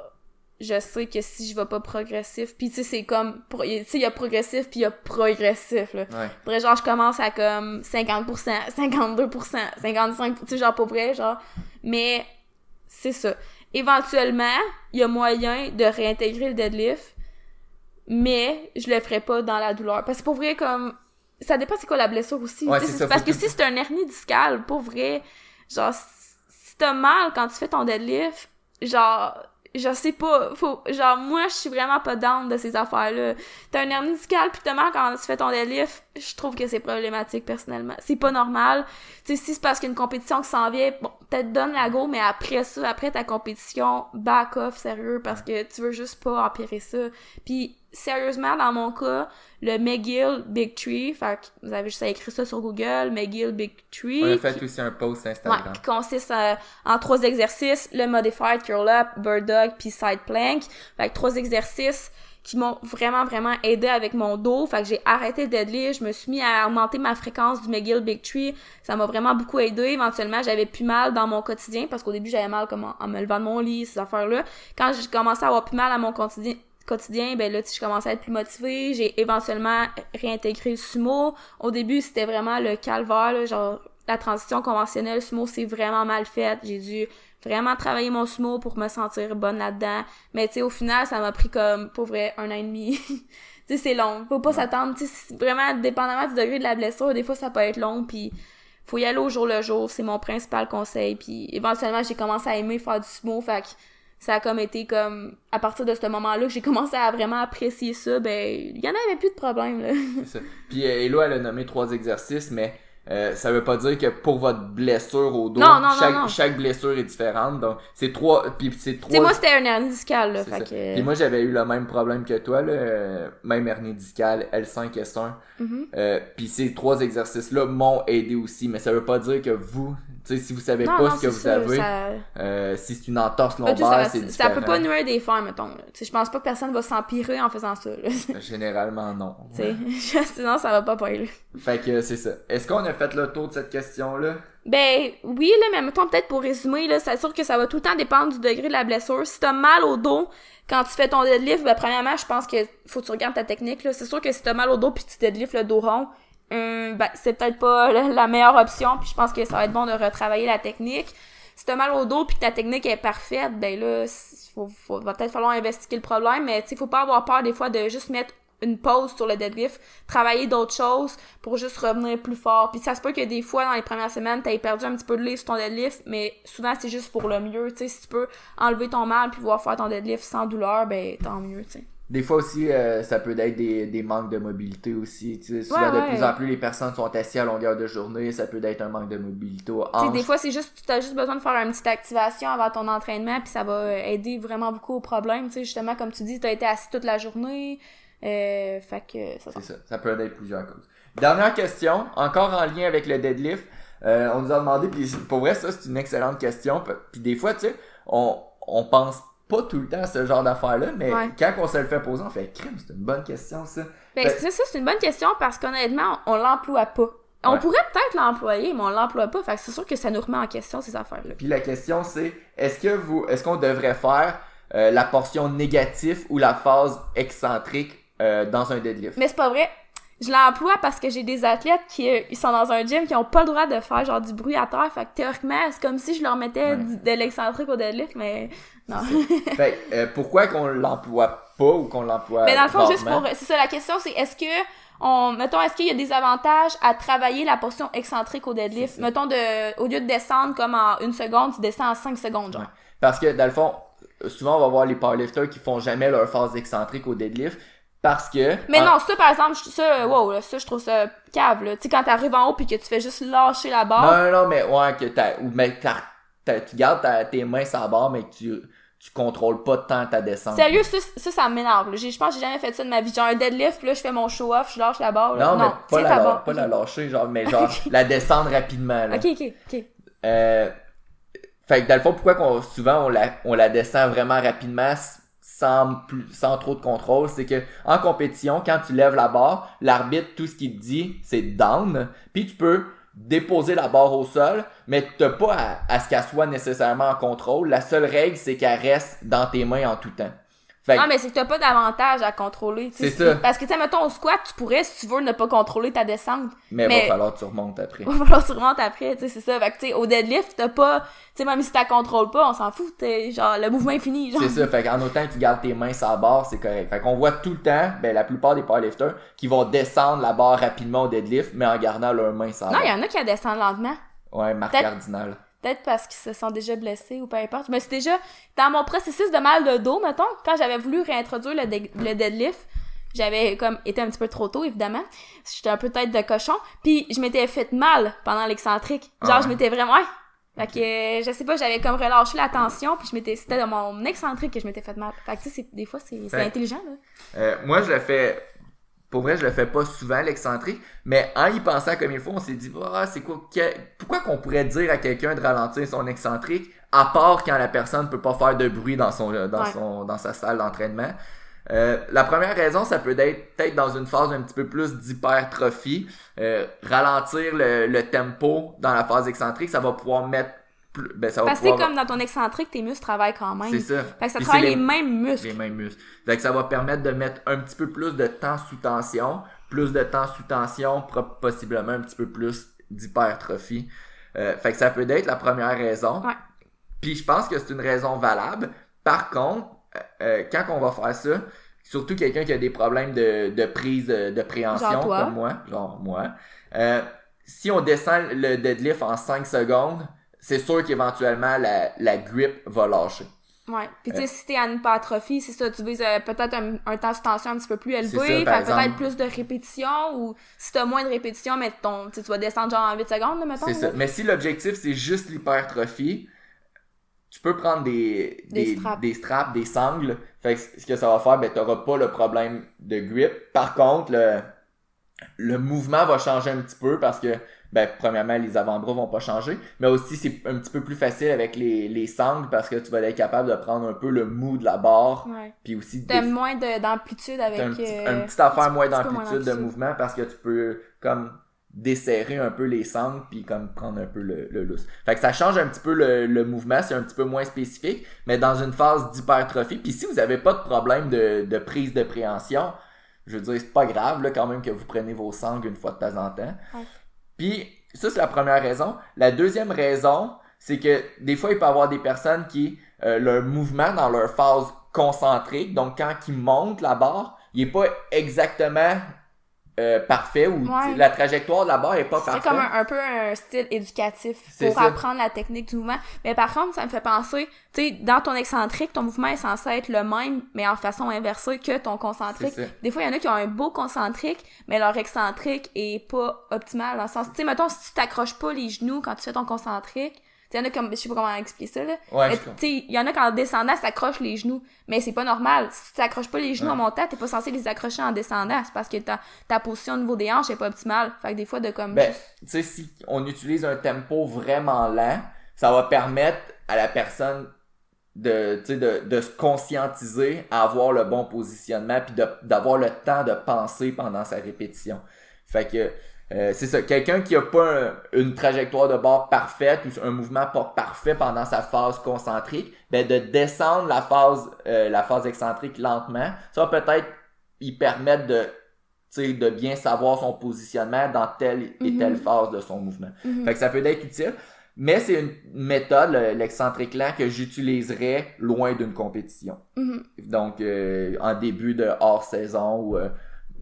S2: je sais que si je vais pas progressif, puis tu sais, c'est comme, tu sais, il y a progressif puis il y a progressif, là.
S3: Ouais.
S2: Après, genre, je commence à comme 50%, 52%, 55%, tu sais, genre, pour vrai, genre. Mais, c'est ça. Éventuellement, il y a moyen de réintégrer le deadlift, mais je le ferai pas dans la douleur. Parce que pour vrai, comme, ça dépend c'est quoi la blessure aussi.
S3: Ouais, ça,
S2: parce que
S3: que-
S2: si c'est un hernie discale, pour vrai, genre, si t'as mal quand tu fais ton deadlift, genre, je sais pas, faut, genre, moi, je suis vraiment pas down de ces affaires-là. T'as un hernie discale pis mal quand tu fais ton deadlift, je trouve que c'est problématique, personnellement. C'est pas normal. Tu sais, si c'est parce qu'une compétition qui s'en vient, bon, peut-être donne la go, mais après ça, après ta compétition, back off, sérieux, parce que tu veux juste pas empirer ça. Puis, sérieusement, dans mon cas, le McGill Big Tree, fait que vous avez juste à écrire ça sur Google, McGill Big Tree.
S3: On a
S2: qui-
S3: fait aussi un post
S2: Ouais,
S3: Instagram.
S2: qui consiste euh, en trois exercices, le modified curl up, bird dog puis side plank. Fait que trois exercices qui m'ont vraiment vraiment aidé avec mon dos. Fait que j'ai arrêté le deadlift, je me suis mis à augmenter ma fréquence du McGill Big Tree. Ça m'a vraiment beaucoup aidé. Éventuellement, j'avais plus mal dans mon quotidien parce qu'au début, j'avais mal comme en, en me levant de mon lit, ces affaires-là. Quand j'ai commencé à avoir plus mal à mon quotidien quotidien, ben là, je commençais à être plus motivée. J'ai éventuellement réintégré le sumo. Au début, c'était vraiment le calvaire, là, genre, la transition conventionnelle sumo, c'est vraiment mal fait. J'ai dû vraiment travailler mon sumo pour me sentir bonne là-dedans. Mais tu sais, au final, ça m'a pris comme, pour vrai, un an et demi. tu sais, c'est long. Faut pas s'attendre, tu sais, vraiment, dépendamment du degré de la blessure, des fois, ça peut être long, puis faut y aller au jour le jour. C'est mon principal conseil. Puis éventuellement, j'ai commencé à aimer faire du sumo, fait que ça a comme été comme à partir de ce moment-là que j'ai commencé à vraiment apprécier ça ben il y en avait plus de problème là
S3: ça. Puis euh, Elo, elle a nommé trois exercices, mais euh, ça veut pas dire que pour votre blessure au dos,
S2: Non, non, non,
S3: chaque,
S2: non.
S3: chaque blessure est différente. Donc, c'est trois. Puis c'est trois.
S2: tu sais moi c'était un hernie discale là fait que
S3: Puis moi, j'avais eu le même problème que toi, là, euh, même hernie discale, L5, S1.
S2: Mhm.
S3: Euh, puis ces trois exercices-là m'ont aidé aussi, mais ça veut pas dire que vous, sais, si vous savez
S2: non
S3: pas
S2: non
S3: ce que vous
S2: ça,
S3: avez,
S2: ça...
S3: euh, si c'est une entorse
S2: tu sais,
S3: lombaire,
S2: ça,
S3: c'est
S2: ça
S3: différent.
S2: peut pas nuire des fins mettons je pense pas que personne va s'empirer en faisant ça là tu
S3: Généralement, non.
S2: sinon ça va pas pas.
S3: Fait que c'est ça. Est-ce qu'on a fait le tour de cette question-là?
S2: Ben oui, là, mais mettons peut-être pour résumer, là, c'est sûr que ça va tout le temps dépendre du degré de la blessure. Si t'as mal au dos quand tu fais ton deadlift, ben premièrement, je pense que faut que tu regardes ta technique. là. C'est sûr que si t'as mal au dos puis tu deadlift le dos rond, hum, ben c'est peut-être pas la, meilleure option. Puis je pense que ça va être bon de retravailler la technique. Si t'as mal au dos puis que ta technique est parfaite, ben là, il faut, faut- va peut-être falloir investiguer le problème. Mais tu faut pas avoir peur des fois de juste mettre une pause sur le deadlift, travailler d'autres choses pour juste revenir plus fort. Puis ça se peut que des fois, dans les premières semaines, t'aies perdu un petit peu de livre sur ton deadlift, mais souvent, c'est juste pour le mieux. Tu sais, si tu peux enlever ton mal puis pouvoir faire ton deadlift sans douleur, ben tant mieux, tu sais.
S3: Des fois aussi, euh, ça peut être des, des manques de mobilité aussi. Tu sais, souvent,
S2: Ouais,
S3: de plus en plus, les personnes sont assises à longueur de journée. Ça peut être un manque de mobilité
S2: des fois, c'est juste, tu as juste besoin de faire une petite activation avant ton entraînement, puis ça va euh, aider vraiment beaucoup au problème. Tu sais, justement, comme tu dis, tu as été assis toute la journée. Euh, fait que ça
S3: C'est ça. Ça peut être plusieurs causes. Dernière question, encore en lien avec le deadlift. Euh, on nous a demandé, puis pour vrai, ça, c'est une excellente question. Puis des fois, tu sais, on, on pense pas tout le temps ce genre d'affaires-là, mais
S2: Ouais.
S3: quand on se le fait poser, on fait crime, c'est une bonne question, ça.
S2: Ben,
S3: Ben-
S2: ça, c'est une bonne question parce qu'honnêtement, on, on l'emploie pas. On
S3: Ouais.
S2: pourrait peut-être l'employer, mais on l'emploie pas. Fait que c'est sûr que ça nous remet en question, ces affaires-là.
S3: Puis la question, c'est est-ce que vous, est-ce qu'on devrait faire euh, la portion négative ou la phase excentrique euh, dans un deadlift?
S2: Mais c'est pas vrai. Je l'emploie parce que j'ai des athlètes qui euh, ils sont dans un gym qui ont pas le droit de faire genre du bruit à terre. Fait que théoriquement, c'est comme si je leur mettais
S3: Ouais.
S2: de l'excentrique au deadlift, mais non.
S3: fait euh, pourquoi qu'on l'emploie pas ou qu'on l'emploie
S2: Mais dans le fond, juste pour. C'est ça la question, c'est est-ce que. On, mettons, est-ce qu'il y a des avantages à travailler la portion excentrique au deadlift? Mettons, de, au lieu de descendre comme en une seconde, tu descends en cinq secondes, genre.
S3: Ouais. Parce que dans le fond, souvent on va voir les powerlifters qui font jamais leur phase excentrique au deadlift parce que
S2: Mais
S3: en-
S2: non, ça, par exemple, ça, wow, là, ça, je trouve ça cave, là. Tu sais, quand t'arrives en haut pis que tu fais juste lâcher la barre.
S3: non non non mais ouais que t'as ou mais t'as- tu gardes ta- tes mains sur la barre mais que tu tu contrôles pas tant ta descente.
S2: Sérieux, ça, ça, ça m'énerve. Je pense que j'ai jamais fait ça de ma vie. J'ai un deadlift, puis là, je fais mon show-off, je lâche la barre. là.
S3: Non, mais pas, la, la-
S2: barre.
S3: pas la lâcher, genre, mais genre la descendre rapidement. Là.
S2: Ok, ok, ok.
S3: Euh, fait que dans le fond, pourquoi qu'on, souvent on la, on la descend vraiment rapidement sans, plus, sans trop de contrôle, c'est que en compétition, quand tu lèves la barre, l'arbitre, tout ce qu'il te dit, c'est down, puis tu peux déposer la barre au sol, mais t'as pas à, ce qu'elle soit nécessairement en contrôle. La seule règle, c'est qu'elle reste dans tes mains en tout temps. Fait que-
S2: Ah, mais c'est que t'as pas d'avantage à contrôler.
S3: C'est ça.
S2: Parce que, tu sais, mettons, au squat, tu pourrais, si tu veux, ne pas contrôler ta descente.
S3: mais,
S2: mais-
S3: va falloir que tu remontes après.
S2: Va falloir que tu remontes après, tu sais, c'est ça. Fait que, tu sais, au deadlift, t'as pas, tu sais, même si t'as contrôles pas, on s'en fout, t'es, genre, le mouvement est fini, genre.
S3: C'est ça, fait qu'en autant que tu gardes tes mains sur la barre, c'est correct. Fait qu'on voit tout le temps, ben la plupart des powerlifters, qui vont descendre la barre rapidement au deadlift, mais en gardant leurs mains sur la
S2: Non, il y
S3: barre.
S2: en a qui la descendent lentement.
S3: Ouais, marque
S2: Peut-être-
S3: cardinale.
S2: Peut-être parce qu'ils se sont déjà blessés ou peu importe. Mais c'est déjà, dans mon processus de mal de dos, mettons, quand j'avais voulu réintroduire le, deadlift, j'avais comme été un petit peu trop tôt, évidemment. J'étais un peu tête de cochon. Puis je m'étais fait mal pendant l'excentrique. Genre,
S3: Ah.
S2: je m'étais vraiment... Ouais. Fait que, je sais pas, j'avais comme relâché la tension, puis je m'étais... C'était dans mon excentrique que je m'étais fait mal. Fait que, tu sais, des fois, c'est intelligent, là.
S3: Euh, moi, je le fais. Pour vrai, je le fais pas souvent, l'excentrique, mais en y pensant comme il faut, on s'est dit, ah, c'est quoi, que- pourquoi qu'on pourrait dire à quelqu'un de ralentir son excentrique, à part quand la personne peut pas faire de bruit dans son, dans
S2: Ouais.
S3: son, dans sa salle d'entraînement. Euh, la première raison, ça peut être peut-être dans une phase un petit peu plus d'hypertrophie, euh, ralentir le, le tempo dans la phase excentrique, ça va pouvoir mettre plus, ben, ça va
S2: Parce que c'est
S3: pouvoir,
S2: comme dans ton excentrique, tes muscles travaillent quand même.
S3: c'est ça.
S2: Fait que ça
S3: Puis
S2: travaille les... mêmes muscles.
S3: les mêmes muscles. Fait que ça va permettre de mettre un petit peu plus de temps sous tension, plus de temps sous tension, possiblement un petit peu plus d'hypertrophie. Euh, fait que ça peut être la première raison.
S2: Ouais.
S3: Puis je pense que c'est une raison valable. Par contre, euh, euh, quand on va faire ça, surtout quelqu'un qui a des problèmes de, de prise de, de préhension comme moi, genre moi, euh, si on descend le deadlift en 5 secondes, c'est sûr qu'éventuellement la, la grip va lâcher.
S2: Ouais. Puis tu
S3: Euh.
S2: sais, si t'es en hypertrophie, c'est ça, tu vises euh, peut-être un, un temps de tension un petit peu plus élevé, peut-être plus de répétitions, ou si t'as moins de répétitions, mais ton, tu vas descendre genre en 8 secondes, là, mettons.
S3: C'est ça. Mais si l'objectif c'est juste l'hypertrophie, tu peux prendre des,
S2: Des
S3: des,
S2: straps.
S3: des straps, des sangles. Fait que ce que ça va faire, ben, t'auras pas le problème de grip. Par contre, le, le mouvement va changer un petit peu parce que, ben, premièrement, les avant-bras vont pas changer. Mais aussi, c'est un petit peu plus facile avec les, les sangles parce que tu vas être capable de prendre un peu le mou de la barre. Puis aussi,
S2: T'as
S3: des-
S2: moins de- d'amplitude avec.
S3: Un petit,
S2: euh,
S3: un petit affaire moins d'amplitude de mouvement parce que tu peux comme desserrer un peu les sangles puis comme prendre un peu le, le lousse. Fait que ça change un petit peu le, le mouvement, c'est un petit peu moins spécifique, mais dans une phase d'hypertrophie. Puis si vous avez pas de problème de, de prise de préhension, je veux dire, c'est pas grave là, quand même que vous prenez vos sangles une fois de temps en temps. Puis ça, c'est la première raison. La deuxième raison, c'est que des fois, il peut y avoir des personnes qui, euh, leur mouvement dans leur phase concentrique, donc quand ils montent la barre, il est pas exactement euh, parfait ou
S2: Ouais.
S3: la trajectoire de la barre est pas
S2: C'est
S3: parfaite.
S2: comme un, un peu un style éducatif
S3: C'est
S2: pour
S3: ça.
S2: apprendre la technique du mouvement. Mais par contre, ça me fait penser, tu sais, dans ton excentrique, ton mouvement est censé être le même, mais en façon inversée que ton concentrique.
S3: C'est.
S2: Des fois, il y en a qui ont un beau concentrique, mais leur excentrique est pas optimal dans le sens, tu sais, mettons, si tu t'accroches pas les genoux quand tu fais ton concentrique, y en a comme, je sais pas comment expliquer ça, là.
S3: Ouais,
S2: tu sais, il y en a qui en descendant s'accrochent les genoux, mais c'est pas normal. Si tu t'accroches pas les genoux
S3: Ouais.
S2: en montant, t'es pas censé les accrocher en descendant. C'est parce que ta, ta position au niveau des hanches est pas optimale. Fait que des fois, de comme.
S3: Ben,
S2: juste-
S3: tu sais, si on utilise un tempo vraiment lent, ça va permettre à la personne de, de, de se conscientiser à avoir le bon positionnement puis d'avoir le temps de penser pendant sa répétition. Fait que euh, c'est ça, quelqu'un qui a pas un- une trajectoire de bord parfaite ou un mouvement pas parfait pendant sa phase concentrique, ben de descendre la phase euh, la phase excentrique lentement, ça va peut-être y permettre de de bien savoir son positionnement dans telle et
S2: Mhm.
S3: telle phase de son mouvement.
S2: Mhm.
S3: Fait que ça peut être utile, mais c'est une méthode, le- l'excentrique lent, que j'utiliserais loin d'une compétition.
S2: Mhm.
S3: Donc, euh, en début de hors-saison ou euh,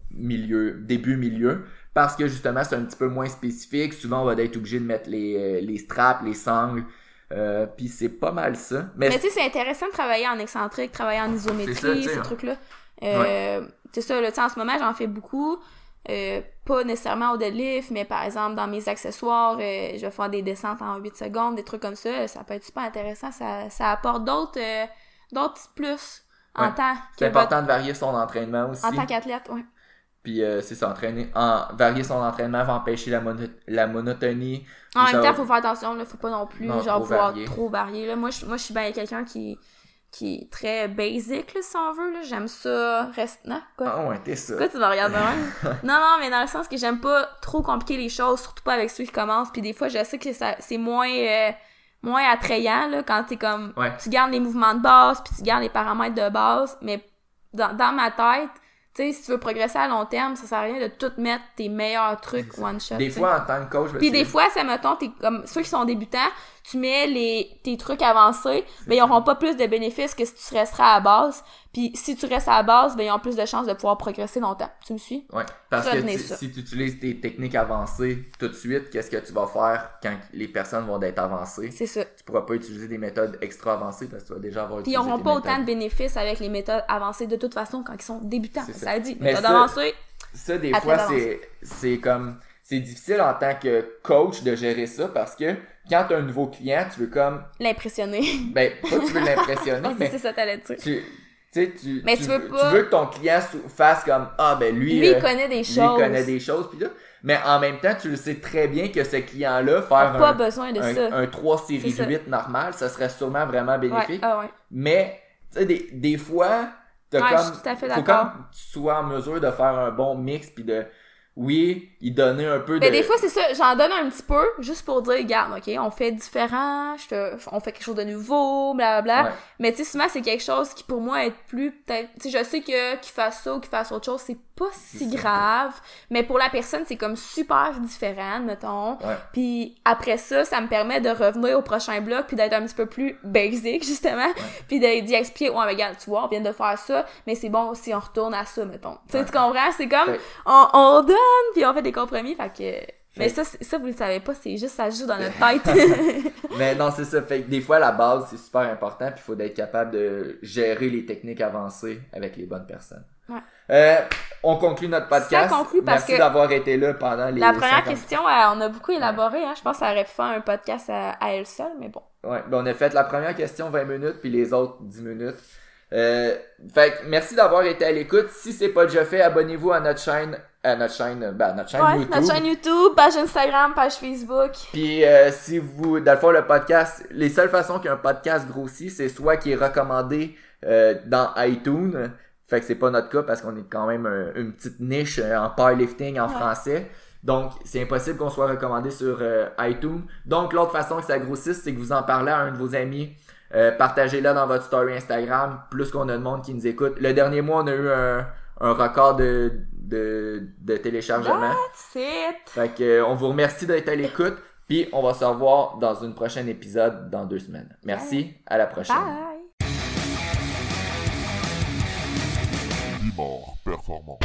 S3: milieu, début-milieu, parce que justement, c'est un petit peu moins spécifique. Souvent, on va être obligé de mettre les, euh, les straps, les sangles, euh, puis c'est pas mal ça. Mais,
S2: Mais tu sais, c'est intéressant de travailler en excentrique, travailler en
S3: ça,
S2: isométrie, ces
S3: hein.
S2: trucs-là. Euh, C'est ça, là, tu sais, en ce moment, j'en fais beaucoup. Euh, pas nécessairement au deadlift, mais par exemple, dans mes accessoires, euh, je vais faire des descentes en 8 secondes, des trucs comme ça. Ça peut être super intéressant. Ça, ça apporte d'autres euh, d'autres plus en
S3: Ouais.
S2: tant
S3: c'est important de varier son entraînement aussi.
S2: en tant qu'athlète, ouais.
S3: Puis euh, c'est ça, entraîner, en, varier son entraînement va empêcher la, mono- la monotonie.
S2: En même temps,
S3: va-
S2: faut faire attention, là, faut pas non plus
S3: Non,
S2: genre
S3: trop varier.
S2: trop varier. Là. Moi, je, moi, je suis bien quelqu'un qui, qui est très basic, là, si on veut. là. J'aime ça. Reste... Non, quoi?
S3: Ah ouais, t'es ça.
S2: Pourquoi tu me regardes de même? non, non, mais dans le sens que j'aime pas trop compliquer les choses, surtout pas avec ceux qui commencent. Puis des fois, je sais que ça, c'est moins, euh, moins attrayant, là, quand t'es comme,
S3: Ouais.
S2: tu gardes les mouvements de base, puis tu gardes les paramètres de base, mais dans, dans ma tête, tu sais, si tu veux progresser à long terme, ça sert à rien de tout mettre tes meilleurs trucs one shot.
S3: Des fois, en tant que coach, ben,
S2: Puis des fois, ça mettons, t'es comme ceux qui sont débutants, tu mets les tes trucs avancés, mais ils auront pas plus de bénéfices que si tu resteras à la base. Puis si tu restes à la base, ben ils ont plus de chances de pouvoir progresser longtemps. Tu me suis?
S3: Ouais, parce que tu- si tu utilises tes techniques avancées tout de suite, qu'est-ce que tu vas faire quand les personnes vont être avancées?
S2: C'est ça.
S3: Tu pourras pas utiliser des méthodes extra avancées parce que tu vas déjà avoir
S2: Puis ils
S3: utilisé
S2: auront
S3: tes
S2: pas
S3: méthodes.
S2: autant de bénéfices avec les méthodes avancées de toute façon quand ils sont débutants.
S3: C'est
S2: Ça,
S3: ça.
S2: dit.
S3: Mais
S2: Méthode
S3: ça-
S2: avancée,
S3: Ça, des fois, c'est, c'est comme, c'est difficile en tant que coach de gérer ça parce que quand tu as un nouveau client, tu veux comme,
S2: l'impressionner.
S3: ben, pas tu veux l'impressionner, mais
S2: c'est ça, t'allais dire.
S3: tu, tu
S2: Mais
S3: tu,
S2: tu veux pas-
S3: tu veux que ton client fasse comme, ah, ben, lui,
S2: Lui,
S3: euh,
S2: il connaît des
S3: lui,
S2: choses.
S3: il connaît des choses, pis là, mais en même temps, tu le sais très bien que ce client-là,
S2: T'as
S3: faire
S2: pas
S3: un,
S2: besoin de
S3: un,
S2: ça.
S3: un 3 série
S2: C'est ça.
S3: 8 normal, ça serait sûrement vraiment
S2: Ouais,
S3: bénéfique.
S2: ah ouais.
S3: Mais, tu sais, des, des fois, t'as
S2: Ouais, je
S3: comme,
S2: suis tout à fait
S3: faut
S2: d'accord.
S3: comme tu sois en mesure de faire un bon mix puis de, oui, y donner un peu
S2: Mais
S3: de...
S2: des fois, c'est ça, j'en donne un petit peu, juste pour dire, regarde, ok, on fait différent, je te- on fait quelque chose de nouveau, blablabla.
S3: Ouais.
S2: Mais tu sais, souvent, c'est quelque chose qui, pour moi, est plus, peut-être, tu sais, je sais que qu'il fasse ça ou qu'il fasse autre chose, c'est pas si grave. Mais pour la personne, c'est comme super différent, mettons.
S3: Ouais.
S2: Puis après ça, ça me permet de revenir au prochain bloc puis d'être un petit peu plus basic, justement. Puis de- d'y expliquer, ouais, mais regarde, tu vois, on vient de faire ça, mais c'est bon si on retourne à ça, mettons. Tu sais,
S3: Ouais.
S2: tu comprends? C'est comme, on donne puis on fait des compromis, fait que... Mais ça, ça, vous le savez pas, c'est juste, ça joue dans notre tête.
S3: Mais non, c'est ça. Fait que des fois, la base, c'est super important, puis il faut être capable de gérer les techniques avancées avec les bonnes personnes.
S2: Ouais.
S3: Euh, on conclut notre podcast.
S2: Ça conclut parce
S3: Merci d'avoir été là pendant les
S2: La première
S3: 50
S2: question, euh, on a beaucoup élaboré, hein. Je pense que ça aurait pu faire un podcast à, à elle seule, mais bon.
S3: Ouais, ben on a fait la première question 20 minutes, puis les autres 10 minutes. Euh, fait que merci d'avoir été à l'écoute. Si c'est pas déjà fait, abonnez-vous à notre chaîne, à notre chaîne, ben, à notre chaîne
S2: Ouais,
S3: YouTube.
S2: notre chaîne YouTube, page Instagram, page Facebook.
S3: Puis euh, si vous, dans le fond, le podcast, les seules façons qu'un podcast grossit, c'est soit qu'il est recommandé euh, dans iTunes, fait que c'est pas notre cas parce qu'on est quand même un- une petite niche euh, en powerlifting en
S2: Ouais.
S3: français. Donc c'est impossible qu'on soit recommandé sur euh, iTunes. Donc l'autre façon que ça grossisse, c'est que vous en parlez à un de vos amis. Euh, Partagez-le dans votre story Instagram, plus qu'on a de monde qui nous écoute. Le dernier mois, on a eu un, un record de, de, de téléchargement.
S2: That's it!
S3: Fait que, euh, on vous remercie d'être à l'écoute. Puis on va se revoir dans une prochaine épisode dans deux semaines. Merci, à la prochaine.
S2: Bye!
S1: Performant.